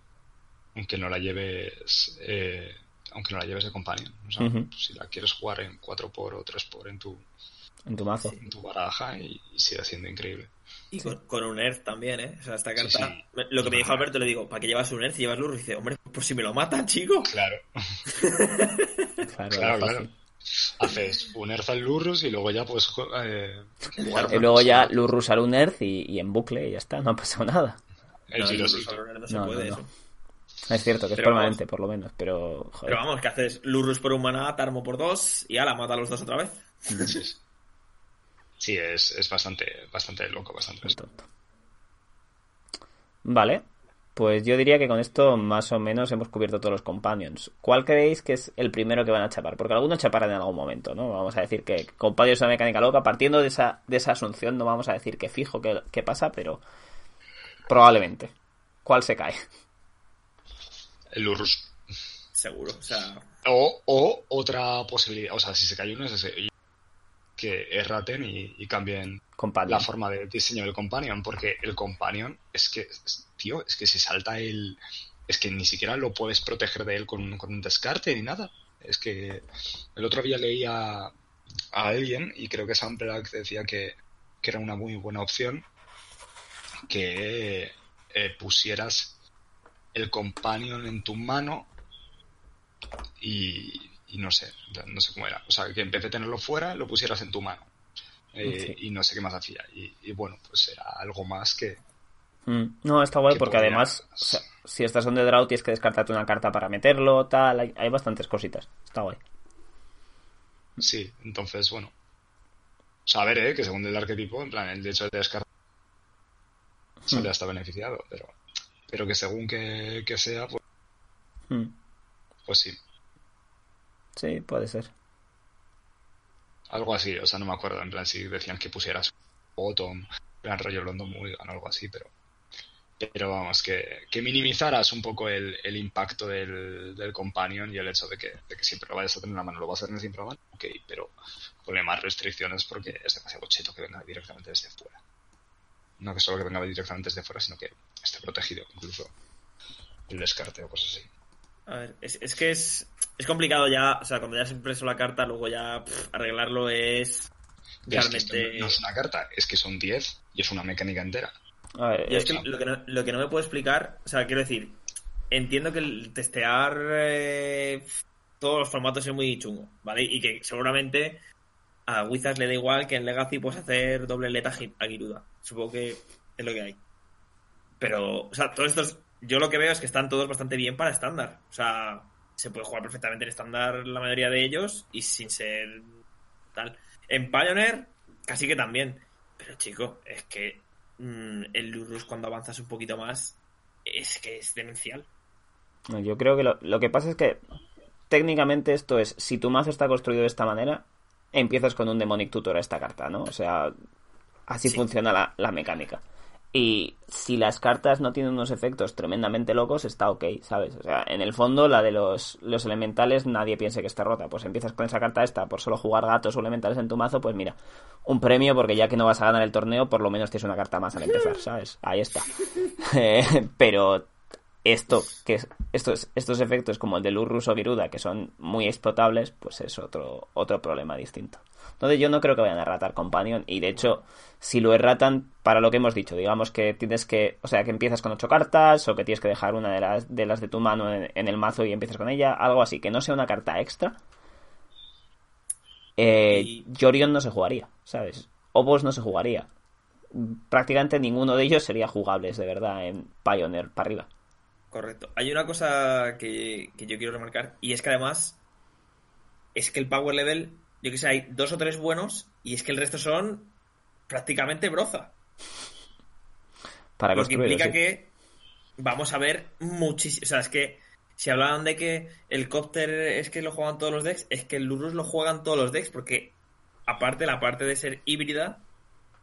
S4: aunque no la lleves eh, aunque no la lleves de companion. O sea, si la quieres jugar en 4 por o 3 por en tu,
S2: En tu mazo.
S4: en tu baraja y, y sigue siendo increíble.
S3: Y con, con un Earth también, ¿eh? O sea, esta carta.
S4: sí.
S3: Lo que me dijo Alberto, le digo, ¿para qué llevas un Earth y llevas Lurro? Y dice, hombre, por si me lo matan, chico.
S4: Claro, [LAUGHS] [LAUGHS]
S2: Claro,
S4: claro. Haces un Earth al Lurrus y luego ya pues eh, jugar
S2: Y luego ya Lurrus al un Earth y, y en bucle y ya está, no ha pasado nada.
S4: el
S3: No, Lurrus un Earth no se
S2: No,
S3: puede
S2: no, no.
S3: eso.
S2: Es cierto que es permanente, por lo menos, pero joder.
S3: Pero vamos, que haces Lurrus por un maná, Tarmo por dos y ala, mata a los dos otra vez.
S4: Sí, es, es bastante, bastante loco, bastante
S2: Es tonto. Vale. Pues yo diría que con esto más o menos hemos cubierto todos los companions. ¿Cuál creéis que es el primero que van a chapar? Porque algunos chaparán en algún momento, ¿no? Vamos a decir que companions es una mecánica loca. Partiendo de esa, de esa asunción, no vamos a decir que fijo que, pasa, pero probablemente. ¿Cuál se cae?
S4: El Urus.
S3: Seguro, o sea.
S4: O, o otra posibilidad, o sea, si se cae uno es ese, que erraten y, y cambien la forma de diseño del companion, porque el companion es que, tío, es que se salta el... Es que ni siquiera lo puedes proteger de él con, un descarte ni nada. Es que el otro día leía a, alguien, y creo que Sam Black decía que, que, era una muy buena opción, que eh, pusieras el companion en tu mano y, y no sé, no sé cómo era. O sea, que en vez de tenerlo fuera, lo pusieras en tu mano. Eh, y no sé qué más hacía. Y, bueno, pues era algo más que...
S2: Mm. No, está guay porque además, si estás on the draw, tienes que descartarte una carta para meterlo, tal, hay, bastantes cositas. Está guay.
S4: Sí, entonces, bueno. Saber, ¿eh? Que según el arquetipo, en plan, el hecho de descartar mm. hasta beneficiado, pero, pero que según que, sea, pues, mm. pues sí.
S2: Sí, puede ser.
S4: Algo así, o sea, no me acuerdo, en plan, si decían que pusieras bottom, plan rollo London o algo así, pero pero vamos, que, que minimizaras un poco el, el impacto del, del, companion y el hecho de que, de que siempre lo vayas a tener en la mano, lo vas a tener siempre en la mano, ok, pero ponle más restricciones porque es demasiado cheto que venga directamente desde fuera. No que solo que venga directamente desde fuera, sino que esté protegido, incluso el descarte o cosas así.
S3: A ver, es, es que es, es complicado ya, o sea, cuando ya has impreso la carta, luego ya arreglarlo es
S4: realmente... no es una carta, es que son 10 y es una mecánica entera.
S3: Ver, es que lo, que no, lo que no me puedo explicar, o sea, quiero decir, entiendo que el testear eh, todos los formatos es muy chungo, ¿vale? Y que seguramente a Wizards le da igual que en Legacy puedes hacer doble leta a Giruda. Supongo que es lo que hay. Pero, o sea, todos estos yo lo que veo es que están todos bastante bien para estándar. O sea, se puede jugar perfectamente en estándar la mayoría de ellos y sin ser tal. En Pioneer, casi que también. Pero chico, es que mm, el Lurus cuando avanzas un poquito más es que es demencial.
S2: Yo creo que lo, que pasa es que técnicamente esto es, si tu mazo está construido de esta manera, empiezas con un Demonic Tutor a esta carta, ¿no? O sea, así funciona la, la mecánica. Y si las cartas no tienen unos efectos tremendamente locos, está ok, ¿sabes? O sea, en el fondo, la de los, los elementales, nadie piense que está rota. Pues empiezas con esa carta esta por solo jugar gatos o elementales en tu mazo, pues mira, un premio, porque ya que no vas a ganar el torneo, por lo menos tienes una carta más al empezar, [LAUGHS] ¿sabes? Ahí está. [LAUGHS] Eh, pero esto, que estos, estos efectos como el de Lurrus o Viruda, que son muy explotables, pues es otro, otro problema distinto. Entonces yo no creo que vayan a erratar Companion y de hecho si lo erratan para lo que hemos dicho, digamos que tienes que, o sea, que empiezas con ocho cartas o que tienes que dejar una de las de, las de tu mano en, el mazo y empiezas con ella, algo así, que no sea una carta extra. Eh, Jorion no se jugaría, ¿sabes? Obos no se jugaría. Prácticamente ninguno de ellos sería jugables de verdad en Pioneer para arriba.
S3: Correcto. Hay una cosa que, que yo quiero remarcar y es que además es que el power level yo que sé, hay dos o tres buenos y es que el resto son prácticamente broza.
S2: Para
S3: Lo que implica que vamos a ver muchísimo. O sea, es que si hablaban de que el Copter es que lo juegan todos los decks, es que el Lurus lo juegan todos los decks, porque aparte, la parte de ser híbrida,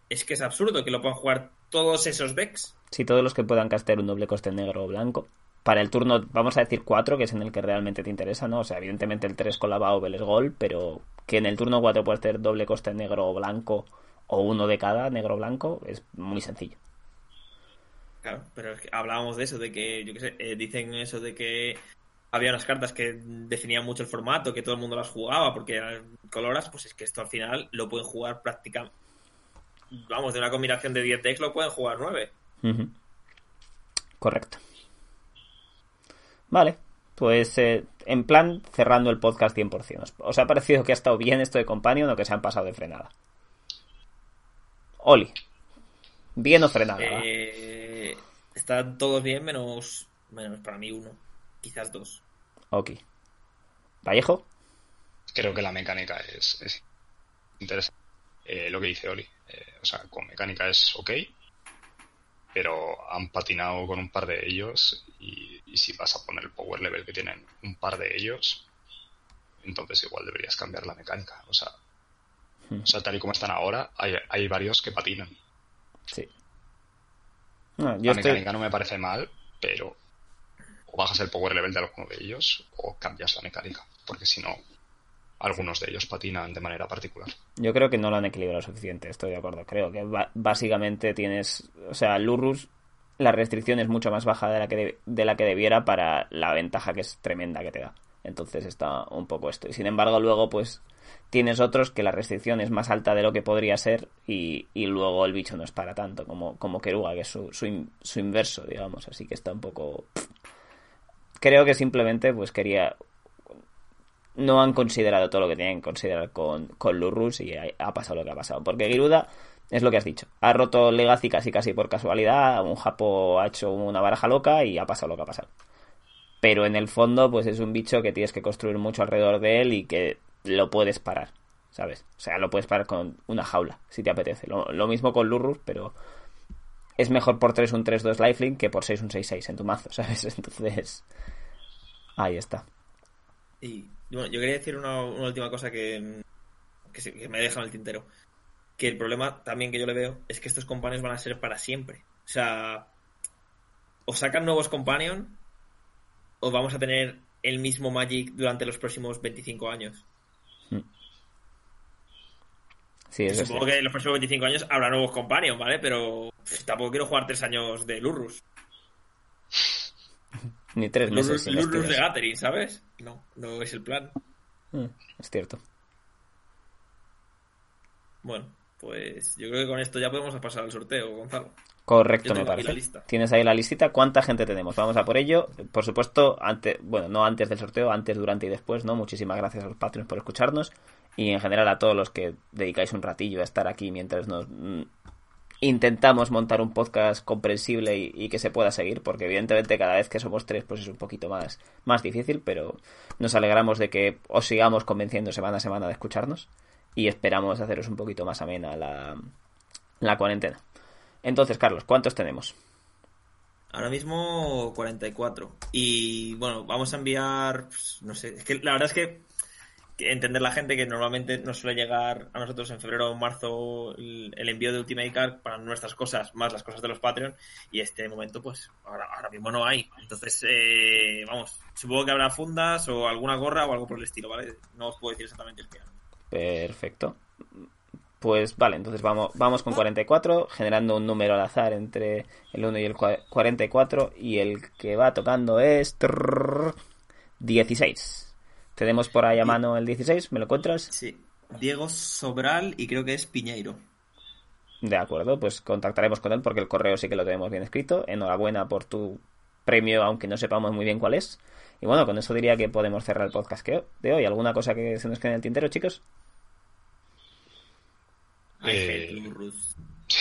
S3: es que es absurdo que lo puedan jugar todos esos decks.
S2: Sí, todos los que puedan castear un doble coste negro o blanco para el turno, vamos a decir 4, que es en el que realmente te interesa, ¿no? O sea, evidentemente el 3 con la Baubel es gol, pero que en el turno 4 puedes tener doble coste negro o blanco o uno de cada negro blanco es muy sencillo.
S3: Claro, pero es que hablábamos de eso, de que, yo qué sé, eh, dicen eso de que había unas cartas que definían mucho el formato, que todo el mundo las jugaba porque eran coloras, pues es que esto al final lo pueden jugar prácticamente. Vamos, de una combinación de 10 decks lo pueden jugar 9.
S2: Correcto. Vale, pues eh, en plan cerrando el podcast 100%. ¿Os ha parecido que ha estado bien esto de Companion o que se han pasado de frenada? Oli, ¿bien o frenada?
S3: Eh, están todos bien menos, menos para mí uno, quizás dos.
S2: Ok. ¿Vallejo?
S4: Creo que la mecánica es, interesante. Eh, lo que dice Oli. o sea, con mecánica es ok. pero han patinado con un par de ellos y, si vas a poner el power level que tienen un par de ellos, entonces igual deberías cambiar la mecánica. O sea, hmm. o sea tal y como están ahora, hay, hay varios que patinan.
S2: Sí.
S4: la mecánica no me parece mal, pero o bajas el power level de alguno de ellos o cambias la mecánica, porque si no, algunos de ellos patinan de manera particular.
S2: Yo creo que no lo han equilibrado suficiente, estoy de acuerdo. Creo que básicamente tienes, o sea, Lurrus, la restricción es mucho más baja de la que, de, la que debiera para la ventaja que es tremenda que te da. Entonces está un poco esto. Y sin embargo, luego, pues tienes otros que la restricción es más alta de lo que podría ser y, y luego el bicho no es para tanto, como, como Keruga, que es su, su, inverso, digamos. Así que está un poco. Creo que simplemente pues quería no han considerado todo lo que tenían que considerar con, con Lurrus y ha, pasado lo que ha pasado. Porque Giruda es lo que has dicho. Ha roto Legacy casi casi por casualidad, un Japo ha hecho una baraja loca y ha pasado lo que ha pasado. Pero en el fondo, pues es un bicho que tienes que construir mucho alrededor de él y que lo puedes parar, ¿sabes? O sea, lo puedes parar con una jaula, si te apetece. Lo, mismo con Lurrus, pero es mejor por 3 un 3-2 lifelink que por 6 un 6-6 en tu mazo, [LAUGHS] ¿sabes? Entonces, ahí está.
S3: Y bueno, yo quería decir una, última cosa que, que, me deja en el tintero. Que el problema también que yo le veo es que estos companions van a ser para siempre. O sea, o sacan nuevos companions o vamos a tener el mismo Magic durante los próximos 25 años. Hmm. Sí, Supongo que en los próximos 25 años habrá nuevos companions, ¿vale? Pero tampoco quiero jugar tres años de Lurrus. [LAUGHS]
S2: Ni tres meses.
S3: Lurrus de Gathering, ¿sabes? No, no es el plan.
S2: Mm, es cierto.
S3: Bueno, pues yo creo que con esto ya podemos pasar al sorteo, Gonzalo.
S2: Correcto, me parece. Tienes ahí la listita. ¿Cuánta gente tenemos? Vamos a por ello. Por supuesto, antes, bueno, no antes del sorteo, antes, durante y después, ¿no? Muchísimas gracias a los Patreons por escucharnos y en general a todos los que dedicáis un ratillo a estar aquí mientras nos intentamos montar un podcast comprensible y, que se pueda seguir, porque evidentemente cada vez que somos tres pues es un poquito más, más difícil, pero nos alegramos de que os sigamos convenciendo semana a semana de escucharnos y esperamos haceros un poquito más amena la, la cuarentena. Entonces, Carlos, ¿cuántos tenemos?
S3: Ahora mismo 44. Y bueno, vamos a enviar, pues, no sé, la verdad es que entender la gente que normalmente nos suele llegar a nosotros en febrero o marzo el, envío de Ultimate Card para nuestras cosas más las cosas de los Patreon y este momento pues ahora, mismo no hay entonces eh, vamos supongo que habrá fundas o alguna gorra o algo por el estilo vale no os puedo decir exactamente el que
S2: perfecto pues vale entonces vamos vamos con 44 generando un número al azar entre el 1 y el 44 y el que va tocando es 16 tenemos por ahí a mano el 16, ¿me lo encuentras?
S3: Sí. Diego Sobral y creo que es Piñeiro.
S2: De acuerdo, pues contactaremos con él porque el correo sí que lo tenemos bien escrito. Enhorabuena por tu premio, aunque no sepamos muy bien cuál es. Y bueno, con eso diría que podemos cerrar el podcast de hoy. ¿Alguna cosa que se nos quede en el tintero, chicos?
S4: Eh,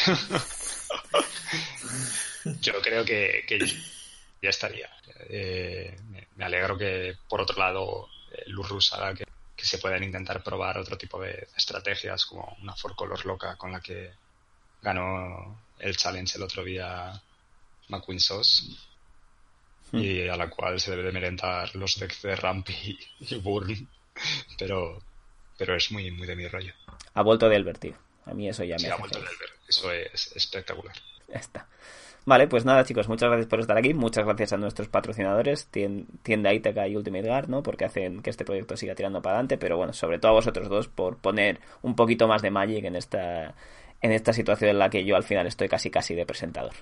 S4: [LAUGHS] Yo creo que, ya estaría. Eh, me alegro que, por otro lado, Lurrus haga que, se puedan intentar probar otro tipo de estrategias, como una For Colors loca con la que ganó el challenge el otro día McQueen Sauce. Hmm. Y a la cual se debe de merendar los decks de Rampy y Burn. Pero, pero es muy, muy de mi rollo.
S2: Ha vuelto de Elbert, tío. A mí eso ya me.
S4: Sí, ha vuelto de Elbert. Eso es espectacular.
S2: Ya está. Vale, pues nada, chicos, muchas gracias por estar aquí. Muchas gracias a nuestros patrocinadores, Tienda Ithaca y Ultimate Guard, ¿no? Porque hacen que este proyecto siga tirando para adelante. Pero bueno, sobre todo a vosotros dos por poner un poquito más de Magic en esta, en esta situación en la que yo al final estoy casi casi de presentador.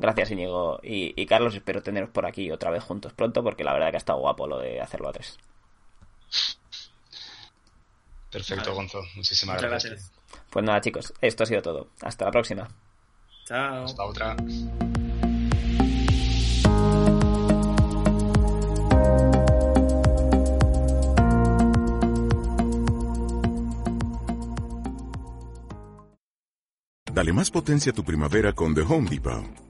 S2: Gracias, Íñigo y, Carlos. Espero teneros por aquí otra vez juntos pronto, porque la verdad que ha estado guapo lo de hacerlo a tres.
S4: Perfecto, Gonzo. Muchísimas gracias.
S2: Pues nada, chicos, esto ha sido todo. Hasta la próxima.
S3: Chao.
S4: Hasta otra.
S5: Dale más potencia a tu primavera con The Home Depot.